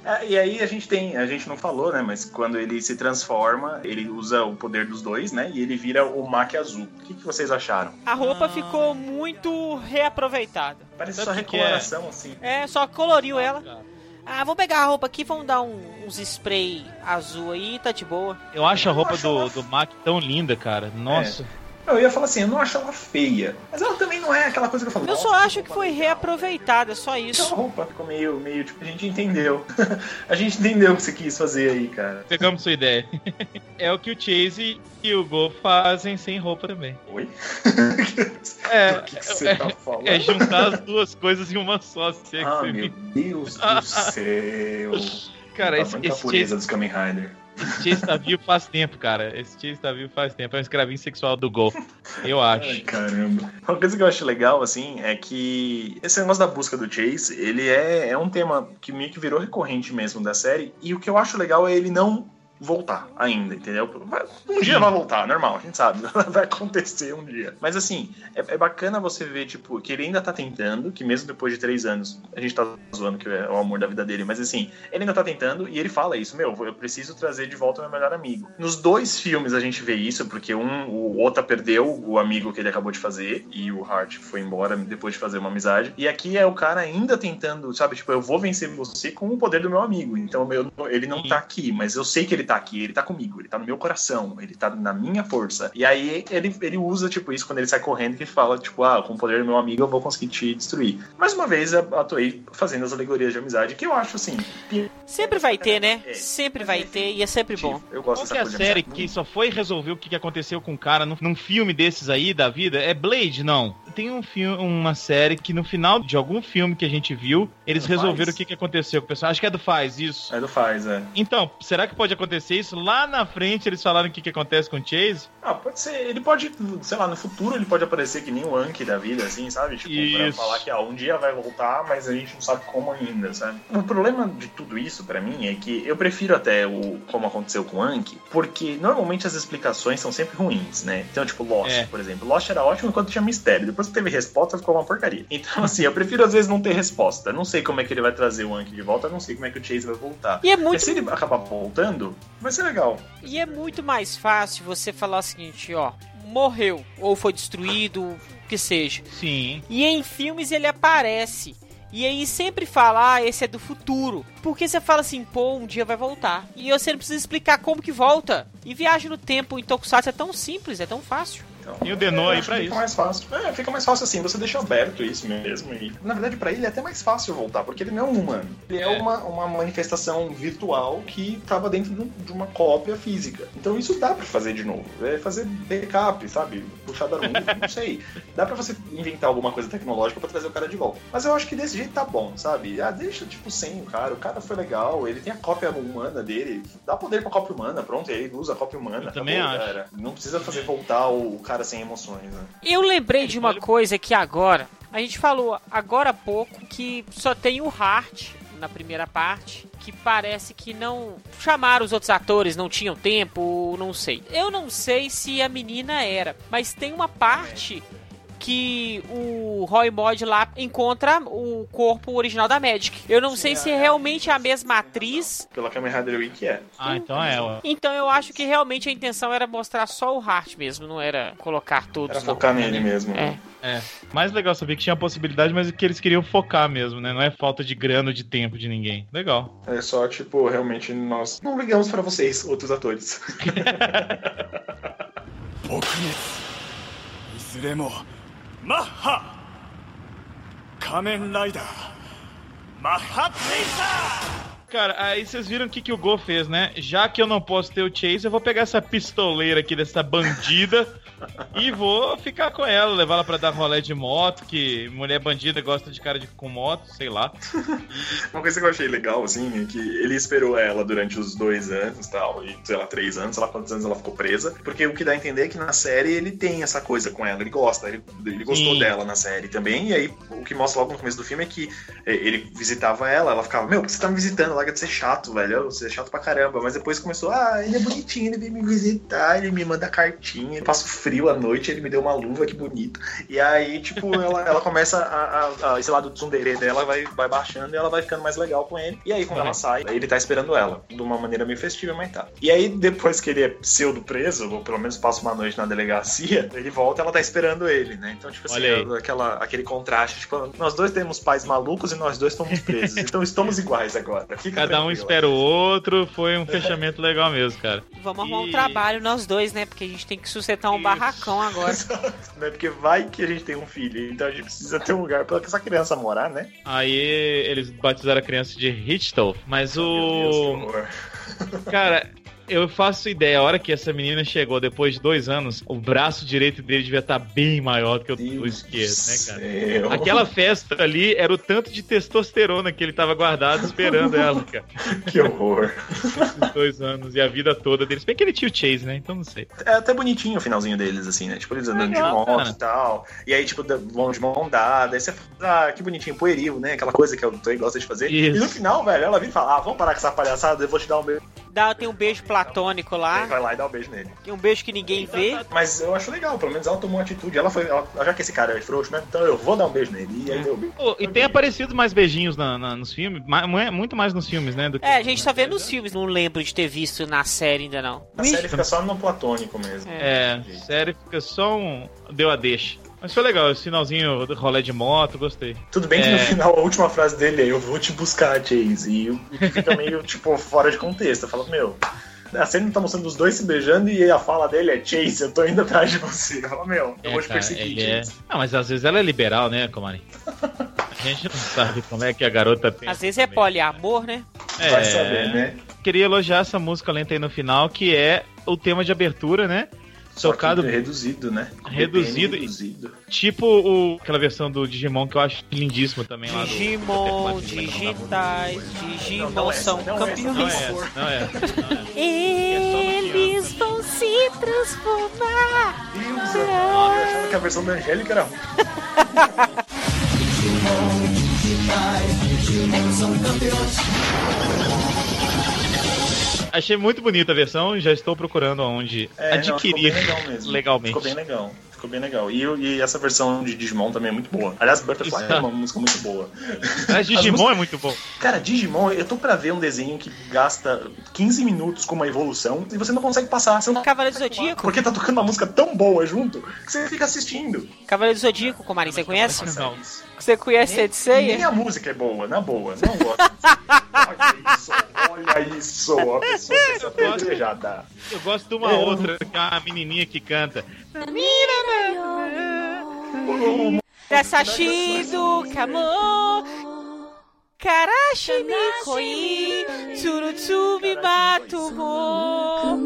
É, e aí a gente tem, a gente não falou, né? Mas quando ele se transforma, ele usa o poder dos dois, né? E ele vira o Mac azul. O que, que vocês acharam? A roupa ficou muito reaproveitada. Parece só o que que é? recoloração, assim. É, só coloriu ela. Ah, vamos pegar a roupa aqui, vamos dar um- uns spray azul aí, tá de boa. Eu acho a roupa do, do Mac tão linda, cara. Nossa. Eu ia falar assim, eu não acho ela feia. Mas ela também não é aquela coisa que eu falo. Eu só "Nossa, acho que foi legal." reaproveitada, só Aquela isso. roupa ficou meio, meio, tipo, a gente entendeu. a gente entendeu o que você quis fazer aí, cara. Pegamos sua ideia. é o que o Chase e o Go fazem sem roupa também. Oi? É, o que, que você tá falando? é juntar as duas coisas em uma só. Se é que Ah, você meu me- Deus do céu. Cara, esse, esse pureza Chase, dos Kamen Rider. Esse Chase tá vivo faz tempo, cara. Esse Chase tá vivo faz tempo. É um escravinho sexual do Go. Eu Ai, acho. caramba. Uma coisa que eu acho legal, assim, é que esse negócio da busca do Chase, ele é, é um tema que meio que virou recorrente mesmo da série. E o que eu acho legal é ele não voltar ainda, entendeu? Um dia vai voltar, normal, a gente sabe. Vai acontecer um dia. Mas assim, é, é bacana você ver, tipo, que ele ainda tá tentando, que mesmo depois de três anos, a gente tá zoando que é o amor da vida dele, mas assim, ele ainda tá tentando e ele fala isso, meu, eu preciso trazer de volta meu melhor amigo. Nos dois filmes a gente vê isso, porque um, o Ota perdeu o amigo que ele acabou de fazer e o Hart foi embora depois de fazer uma amizade. E aqui é o cara ainda tentando, sabe, tipo, eu vou vencer você com o poder do meu amigo. Então eu- ele não tá aqui, mas eu sei que ele tá aqui, ele tá comigo, ele tá no meu coração, ele tá na minha força. E aí ele, ele usa, tipo, isso quando ele sai correndo que fala, tipo, ah, com o poder do meu amigo eu vou conseguir te destruir. Mais uma vez, eu atuei fazendo as alegorias de amizade, que eu acho assim. Sempre vai ter, né? É. Sempre vai ter e é sempre bom. Eu gosto Qual que é a dessa série que só foi resolver o que aconteceu com o cara num, num filme desses aí da vida? É Blade? Não. Tem um filme, uma série que no final de algum filme que a gente viu, eles Do resolveram Faz? o que que aconteceu com o pessoal. Acho que é do Faz, isso. É do faz, é. Então, será que pode acontecer isso? Lá na frente eles falaram o que que acontece com o Chase? Ah, pode ser. Ele pode, sei lá, no futuro ele pode aparecer que nem o Anki da vida, assim, sabe? Tipo, pra Isso. falar que ah, um dia vai voltar, mas a gente não sabe como ainda, sabe? O problema de tudo isso, pra mim, é que eu prefiro até o como aconteceu com o Anki, porque normalmente as explicações são sempre ruins, né? Então, tipo, Lost, É. por exemplo. Lost era ótimo enquanto tinha mistério. Depois que teve resposta, ficou uma porcaria. Então, assim, eu prefiro às vezes não ter resposta. Não sei como é que ele vai trazer o Anki de volta, não sei como é que o Chase vai voltar. E é Mas muito, se ele acabar voltando, vai ser legal. e é muito mais fácil você falar o seguinte, ó, morreu ou foi destruído, o que seja. Sim. E em filmes ele aparece. E aí sempre fala, ah, esse é do futuro. Porque você fala assim, pô, um dia vai voltar. E você não precisa explicar como que volta. E viagem no tempo em Tokusatsu é tão simples, é tão fácil. Então, E o Denô aí acho pra isso. Fica mais fácil. É, fica mais fácil assim, você deixa aberto isso mesmo. E, na verdade, pra ele é até mais fácil voltar, porque ele não é um humano. Ele é, É. Uma, uma manifestação virtual que tava dentro de um- uma cópia física. Então isso dá pra fazer de novo. É fazer backup, sabe? Puxar da nuvem, não sei. Dá pra você inventar alguma coisa tecnológica pra trazer o cara de volta. Mas eu acho que desse jeito tá bom, sabe? Ah, deixa, tipo, sem o cara. O cara foi legal, ele tem a cópia humana dele. Dá poder pra cópia humana, pronto, ele usa a cópia humana. Eu também acho. Cara. Não precisa fazer voltar o o cara sem emoções, né? Eu lembrei de uma coisa que agora. A gente falou agora há pouco que só tem o Hart na primeira parte. Que parece que não. Chamaram os outros atores, não tinham tempo, não sei. Eu não sei se a menina era, mas tem uma parte que o Roy Mod lá encontra o corpo original da Magic. Eu não sei se é realmente a mesma atriz. Pela Kamen Rider Week é. Ah, então é, ó. Então eu acho que realmente a intenção era mostrar só o Hart mesmo, não era colocar todos. Era não. focar nele mesmo. É. É. Mais legal saber que tinha a possibilidade, mas que eles queriam focar mesmo, né? Não é falta de grana ou de tempo de ninguém. Legal. É só, tipo, realmente nós não ligamos pra vocês, outros atores. 撲滅いずれも マッハ。仮面ライダー。マッハプリンサ Cara, aí vocês viram o que, que o Go fez, né? Já que eu não posso ter o Chase, eu vou pegar essa pistoleira aqui dessa bandida e vou ficar com ela, levar ela pra dar rolé de moto, que mulher bandida gosta de cara de, com moto, sei lá. Uma coisa que eu achei legal, assim, é que ele esperou ela durante os dois anos e tal, e sei lá, três anos, sei lá quantos anos ela ficou presa, porque o que dá a entender é que na série ele tem essa coisa com ela, ele gosta, ele, ele gostou Sim. dela na série também, e aí o que mostra logo no começo do filme é que eh, ele visitava ela, ela ficava, meu, por que você tá me visitando? Larga de ser chato, velho, você é chato pra caramba, mas depois começou, ah, ele é bonitinho, ele vem me visitar, ele me manda cartinha, eu passo frio à noite, ele me deu uma luva, que bonito. E aí, tipo, ela, ela começa a, a, a esse lado do tsundere dela vai, vai baixando e ela vai ficando mais legal com ele. E aí, quando ela sai, ele tá esperando ela, de uma maneira meio festiva, mas tá. E aí, depois que ele é pseudo preso, ou pelo menos passa uma noite na delegacia, ele volta e ela tá esperando ele, né? Então, tipo assim, aí. aquela, aquele contraste, tipo, nós dois temos pais malucos e nós dois fomos presos. então estamos iguais agora. Fica Cada um espera o outro, foi um fechamento legal mesmo, cara. Vamos arrumar um E- trabalho nós dois, né? Porque a gente tem que sustentar um Isso. barracão agora. né? Porque vai que a gente tem um filho, então a gente precisa ter um lugar pra essa criança morar, né? Aí eles batizaram a criança de Hitchell, mas Meu Deus, que o. horror. Cara, eu faço ideia, a hora que essa menina chegou depois de dois anos, o braço direito dele devia estar bem maior do que o, esquerdo, do né, cara? céu. Aquela festa ali era o tanto de testosterona que ele tava guardado esperando ela, cara. Que horror. Esses dois anos e a vida toda deles. Bem que ele tinha o Chase, né? Então não sei. É até bonitinho o finalzinho deles, assim, né? Tipo, eles andando Legal, de moto e tal. E aí, tipo, vão de mão dada. Aí você fala, ah, que bonitinho, pueril, né? Aquela coisa que o Toei gosta de fazer. Isso. E no final, velho, ela vem e fala, ah, vamos parar com essa palhaçada, eu vou te dar um beijo. Dá, tem um beijo platônico lá, vai lá e dá um beijo nele. tem um beijo que ninguém vê. Mas eu acho legal, pelo menos ela tomou uma atitude. Ela foi, ela- já que esse cara é frouxo mesmo, então eu vou dar um beijo nele. E aí deu beijo. Pô, e tem aparecido mais beijinhos na- na- nos filmes, muito mais nos filmes, né? Do que- É, a gente só vê nos filmes, não lembro de ter visto na série ainda não. A série fica só no platônico mesmo. É, sério, fica só um. Deu a deixa. Mas foi legal, esse finalzinho do rolê de moto, gostei. Tudo bem que no É. final a última frase dele é eu vou te buscar, Chase. E fica meio, tipo, fora de contexto. Eu falo, meu, A cena não tá mostrando os dois se beijando e a fala dele é Chase, eu tô indo atrás de você. Fala, meu, eu É, vou te cara, perseguir, é... Ah, mas às vezes ela é liberal, né, Comari? A gente não sabe como é que a garota pensa. Às vezes é poliamor, né? É, Vai saber, né? Queria elogiar essa música lenta aí no final, que é o tema de abertura, né? Só que Tocado reduzido, né? Reduzido e- reduzido. tipo o, aquela versão do Digimon que eu acho lindíssimo também lá. Digimon, do- digitais, Digimon Não, não é são é essa, Não campeões. é essa, não é essa. Não é. Eles vão se transformar. Deus, eu achava que a versão da Angélica era ruim. Achei muito bonita a versão, já estou procurando aonde É, não, adquirir ficou bem legal mesmo. legalmente. Ficou bem legal. Ficou bem legal. E, e essa versão de Digimon também é muito boa. Aliás, Butterfly Isso. é uma música muito boa. Mas Digimon músicas- é muito bom. Cara, Digimon, eu tô pra ver um desenho que gasta 15 minutos com uma evolução e você não consegue passar. Você não... Cavaleiro do Zodíaco. Porque tá tocando uma música tão boa junto que você fica assistindo. Cavaleiro do Zodíaco, Comarim, você conhece? Não. Você conhece Nem Senseiya? a música é boa, na boa. Não gosto. olha isso, olha isso. A pessoa ser apedrejada. Eu gosto de uma Eu- outra, que é a menininha que canta. Dasashi do Kamo Karashi ni koi Tsurutsubi batu mo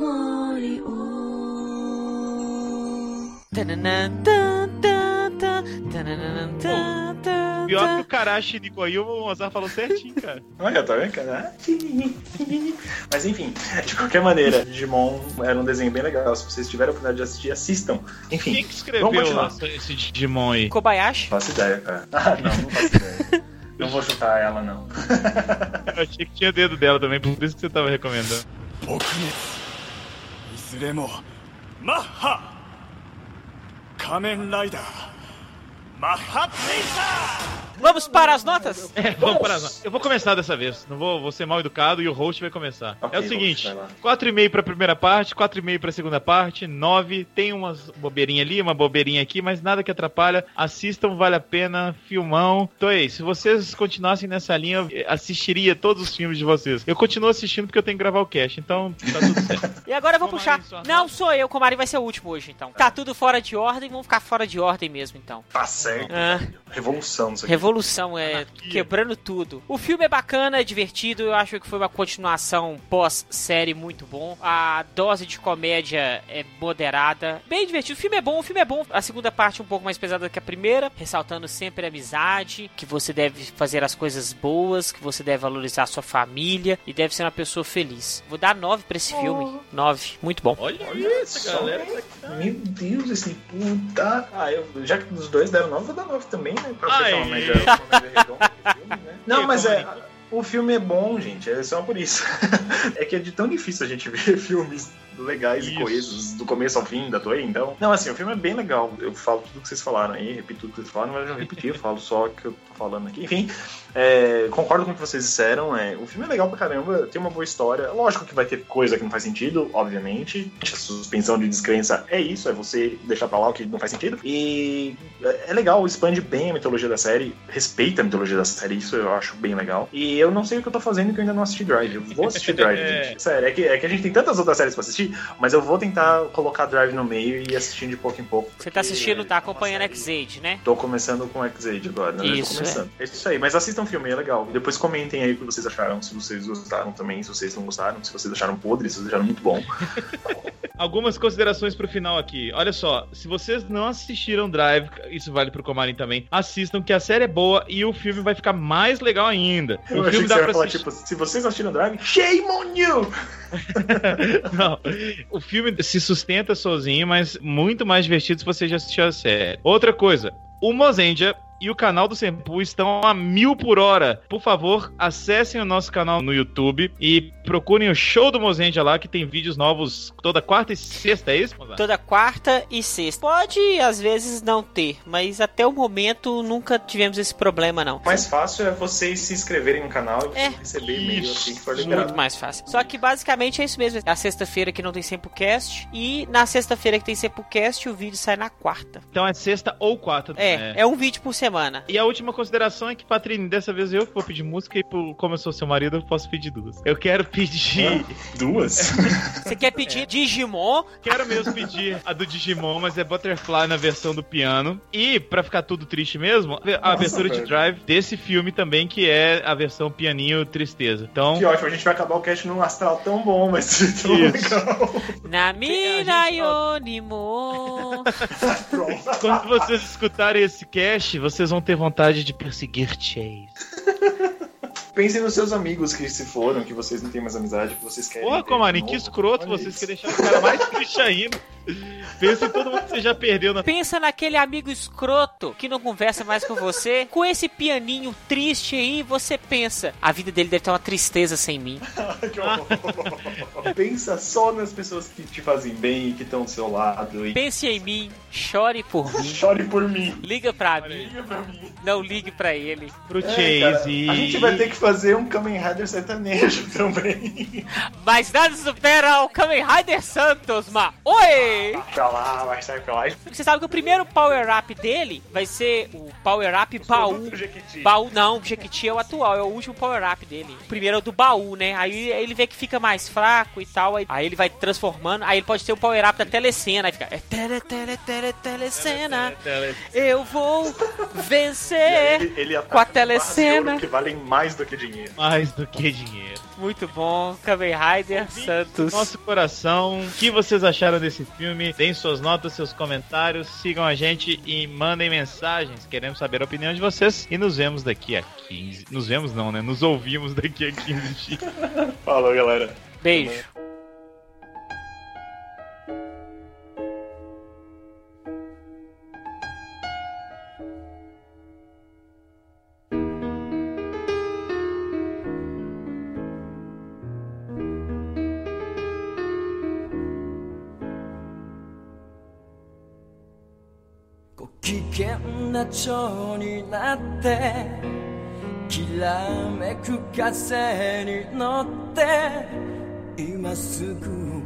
Pior que o Karashi Nikoyuma, o Mozart falou certinho, cara. Olha, tá vendo, cara? Mas enfim, de qualquer maneira, Digimon era um desenho bem legal. Se vocês tiverem a oportunidade de assistir, assistam. Enfim. Quem que escreveu essa, esse Digimon aí? Kobayashi? Não faço ideia, cara. Ah, não, não faço ideia. não vou chutar ela, não. Eu achei que tinha dedo dela também, por isso que você tava recomendando. Maha! Kamen Rider! Vamos para as notas? É, vamos para as- Eu vou começar dessa vez. Não vou, vou ser mal educado e o host vai começar. Ok, é o seguinte: vai lá. 4,5 pra primeira parte, 4,5 pra segunda parte, 9. Tem umas bobeirinhas ali, uma bobeirinha aqui, mas nada que atrapalha. Assistam, vale a pena. Filmão. Então é isso. Se vocês continuassem nessa linha, eu assistiria todos os filmes de vocês. Eu continuo assistindo porque eu tenho que gravar o cast, então tá tudo certo. E agora eu vou Comarim, puxar. Não, nota? sou eu, Comarim vai ser o último hoje, então. Tá tudo fora de ordem, vamos ficar fora de ordem mesmo, então. Tá certo. Ah. Revolução isso aqui. Revolução, é quebrando tudo. O filme é bacana, é divertido, eu acho que foi uma continuação pós-série muito bom. A dose de comédia é moderada, bem divertido. O filme é bom, o filme é bom. A segunda parte é um pouco mais pesada que a primeira, ressaltando sempre a amizade, que você deve fazer as coisas boas, que você deve valorizar a sua família e deve ser uma pessoa feliz. Vou dar nove pra esse filme. Nove, muito bom. Olha, Olha isso, galera. Meu Deus, esse puta. Ah, eu, já que os dois deram 9, vou dar 9 também, né? Pra fechar uma média, uma média redonda do filme, né? Não, E mas como é. O filme é bom, gente, é só por isso. é que é de tão difícil a gente ver filmes legais e Isso. coesos do começo ao fim da Toei, então. Não, assim, o filme é bem legal. Eu falo tudo que vocês falaram aí, repito tudo que vocês falaram, mas eu não repeti, eu falo só o que eu falando aqui. Enfim, é, concordo com o que vocês disseram. É, o filme é legal pra caramba, tem uma boa história. Lógico que vai ter coisa que não faz sentido, obviamente. A suspensão de descrença é isso, é você deixar pra lá o que não faz sentido. E é é legal, expande bem a mitologia da série, respeita a mitologia da série, isso eu acho bem legal. E eu não sei o que eu tô fazendo que eu ainda não assisti Drive. Eu vou assistir Drive, É. gente. Sério, é que, é que a gente tem tantas outras séries pra assistir, mas eu vou tentar colocar Drive no meio e ir assistindo de pouco em pouco. Você tá assistindo, tá acompanhando X-Age, né? Tô começando com X-Age agora, né? Isso, É. isso aí, mas assistam o filme, é legal. Depois comentem aí o que vocês acharam, se vocês gostaram também, se vocês não gostaram, se vocês acharam podre, se vocês acharam muito bom. Algumas considerações pro final aqui. Olha só, se vocês não assistiram Drive, isso vale pro Comarin também, assistam que a série é boa e o filme vai ficar mais legal ainda. Eu o achei filme que dá pra falar, assistir. tipo, se vocês assistiram Drive, shame on you! Não, o filme se sustenta sozinho, mas muito mais divertido se você já assistiu a série. Outra coisa, o Mozendia e o canal do Senpu estão a mil por hora. Por favor, acessem o nosso canal no YouTube e procurem o show do Mozendia lá, que tem vídeos novos toda quarta e sexta, é isso, Mozart? Toda quarta e sexta. Pode, às vezes, não ter, mas até o momento nunca tivemos esse problema, não. O mais fácil é vocês se inscreverem no canal e É. receber e-mail assim que for Muito liberado. mais fácil. Só que basicamente é isso mesmo. É a sexta-feira que não tem Sempocast. E na sexta-feira que tem Sempocast, o vídeo sai na quarta. Então é sexta ou quarta. É, é, um vídeo por semana. Semana. E a última consideração é que, Patrícia, dessa vez eu que vou pedir música e por- como eu sou seu marido, eu posso pedir duas. Eu quero pedir. Duas? Você quer pedir Digimon? Quero mesmo pedir a do Digimon, mas é Butterfly na versão do piano. E, pra ficar tudo triste mesmo, a abertura de velho. Drive desse filme também, que é a versão pianinho tristeza. Então, Que ótimo, a gente vai acabar o cast num astral tão bom, ser tão Isso. legal. Namina gente- Yonimo. Quando vocês escutarem esse cast, vocês vão ter vontade de perseguir Chase. Pensem nos seus amigos que se foram, que vocês não têm mais amizade, que vocês querem. Ter Comarim, que escroto Olha vocês isso. que deixaram o cara mais triste ainda. Pensa em todo mundo que você já perdeu na Pensa naquele amigo escroto que não conversa mais com você. Com esse pianinho triste aí, você pensa: a vida dele deve estar uma tristeza sem mim. Pensa só nas pessoas que te fazem bem e que estão do seu lado. E Pense em mim, chore por mim. chore por mim. Liga pra mim, Liga pra mim. não ligue pra ele. pro É, cara, Chase. a gente vai ter que fazer um Kamen Rider sertanejo também. Mas nada supera o Kamen Rider Santos, ma. Oi! Pra lá, vai sair pra lá. Você sabe que o primeiro power up dele vai ser o power up baú. Baú não, o Jequiti é o atual, é o último power up dele. O primeiro é o do baú, né? Aí ele vê que fica mais fraco e tal, aí, aí ele vai transformando, aí ele pode ter o power up da telecena, aí fica é tele, tele, tele, telecena. Eu vou vencer. ele, ele com a telecena. Que valem mais do que dinheiro. Mais do que dinheiro. Muito bom, Kamen Rider Santos. Nosso coração. O que vocês acharam desse filme? Deem suas notas, seus comentários, sigam a gente e mandem mensagens. Queremos saber a opinião de vocês. E nos vemos daqui a 15. Nos vemos não, né? Nos ouvimos daqui a 15 dias. Falou, galera. Beijo. になってきらめく風に乗って今すぐ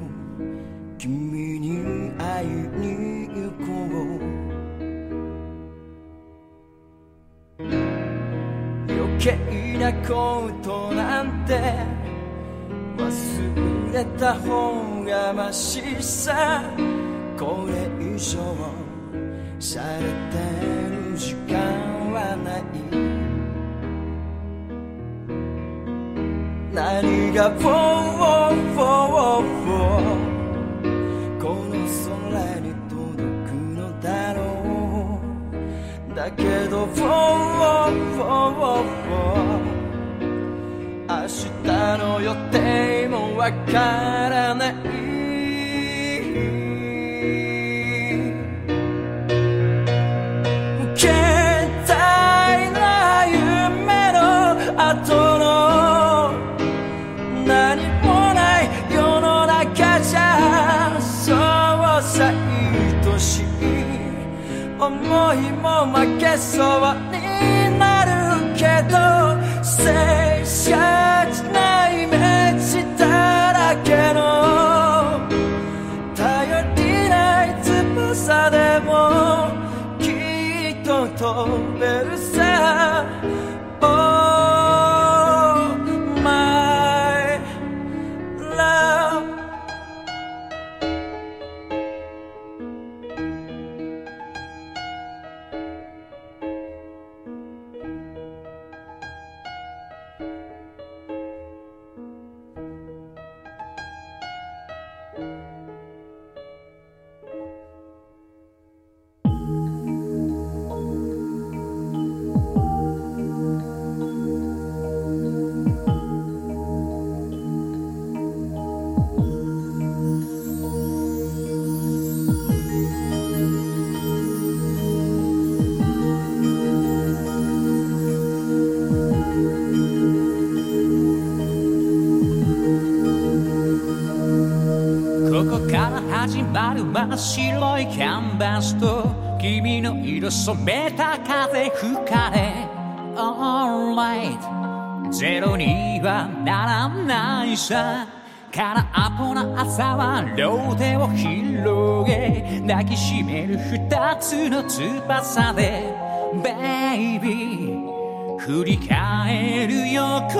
君に会いに行こう。余計なことなんて忘れた方がましさ。これ以上されてる時間はない。何が「ウォーウォーウォーウォーこの空に届くのだろう。だけど「ウォーウォーウォーウォー明日の予定もわからない。I guess so. さ空っぽな朝は両手を広げ抱きしめる二つの翼でベイビー振り返る横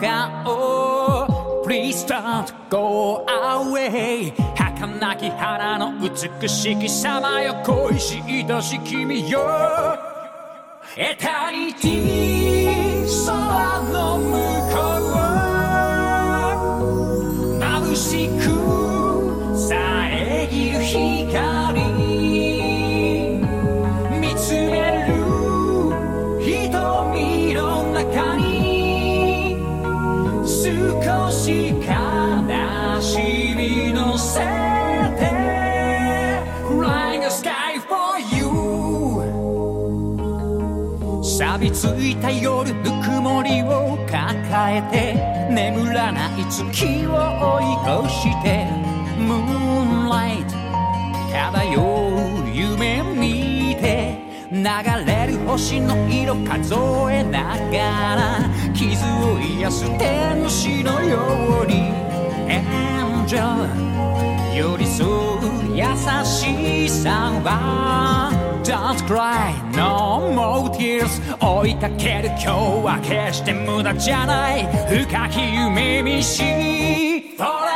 顔。Please don't go away 儚き花の美しき様よ恋しいとし君よ。エタニティ空の向ついた夜ぬくもりを抱えて眠らない月を追い越して Moonlight 漂う夢見て流れる星の色数えながら傷を癒す天使のように Angel 寄り添う優しさは。Don't cry, no more tears. 追いかける今日は決して無駄じゃない。深き夢見し。Forever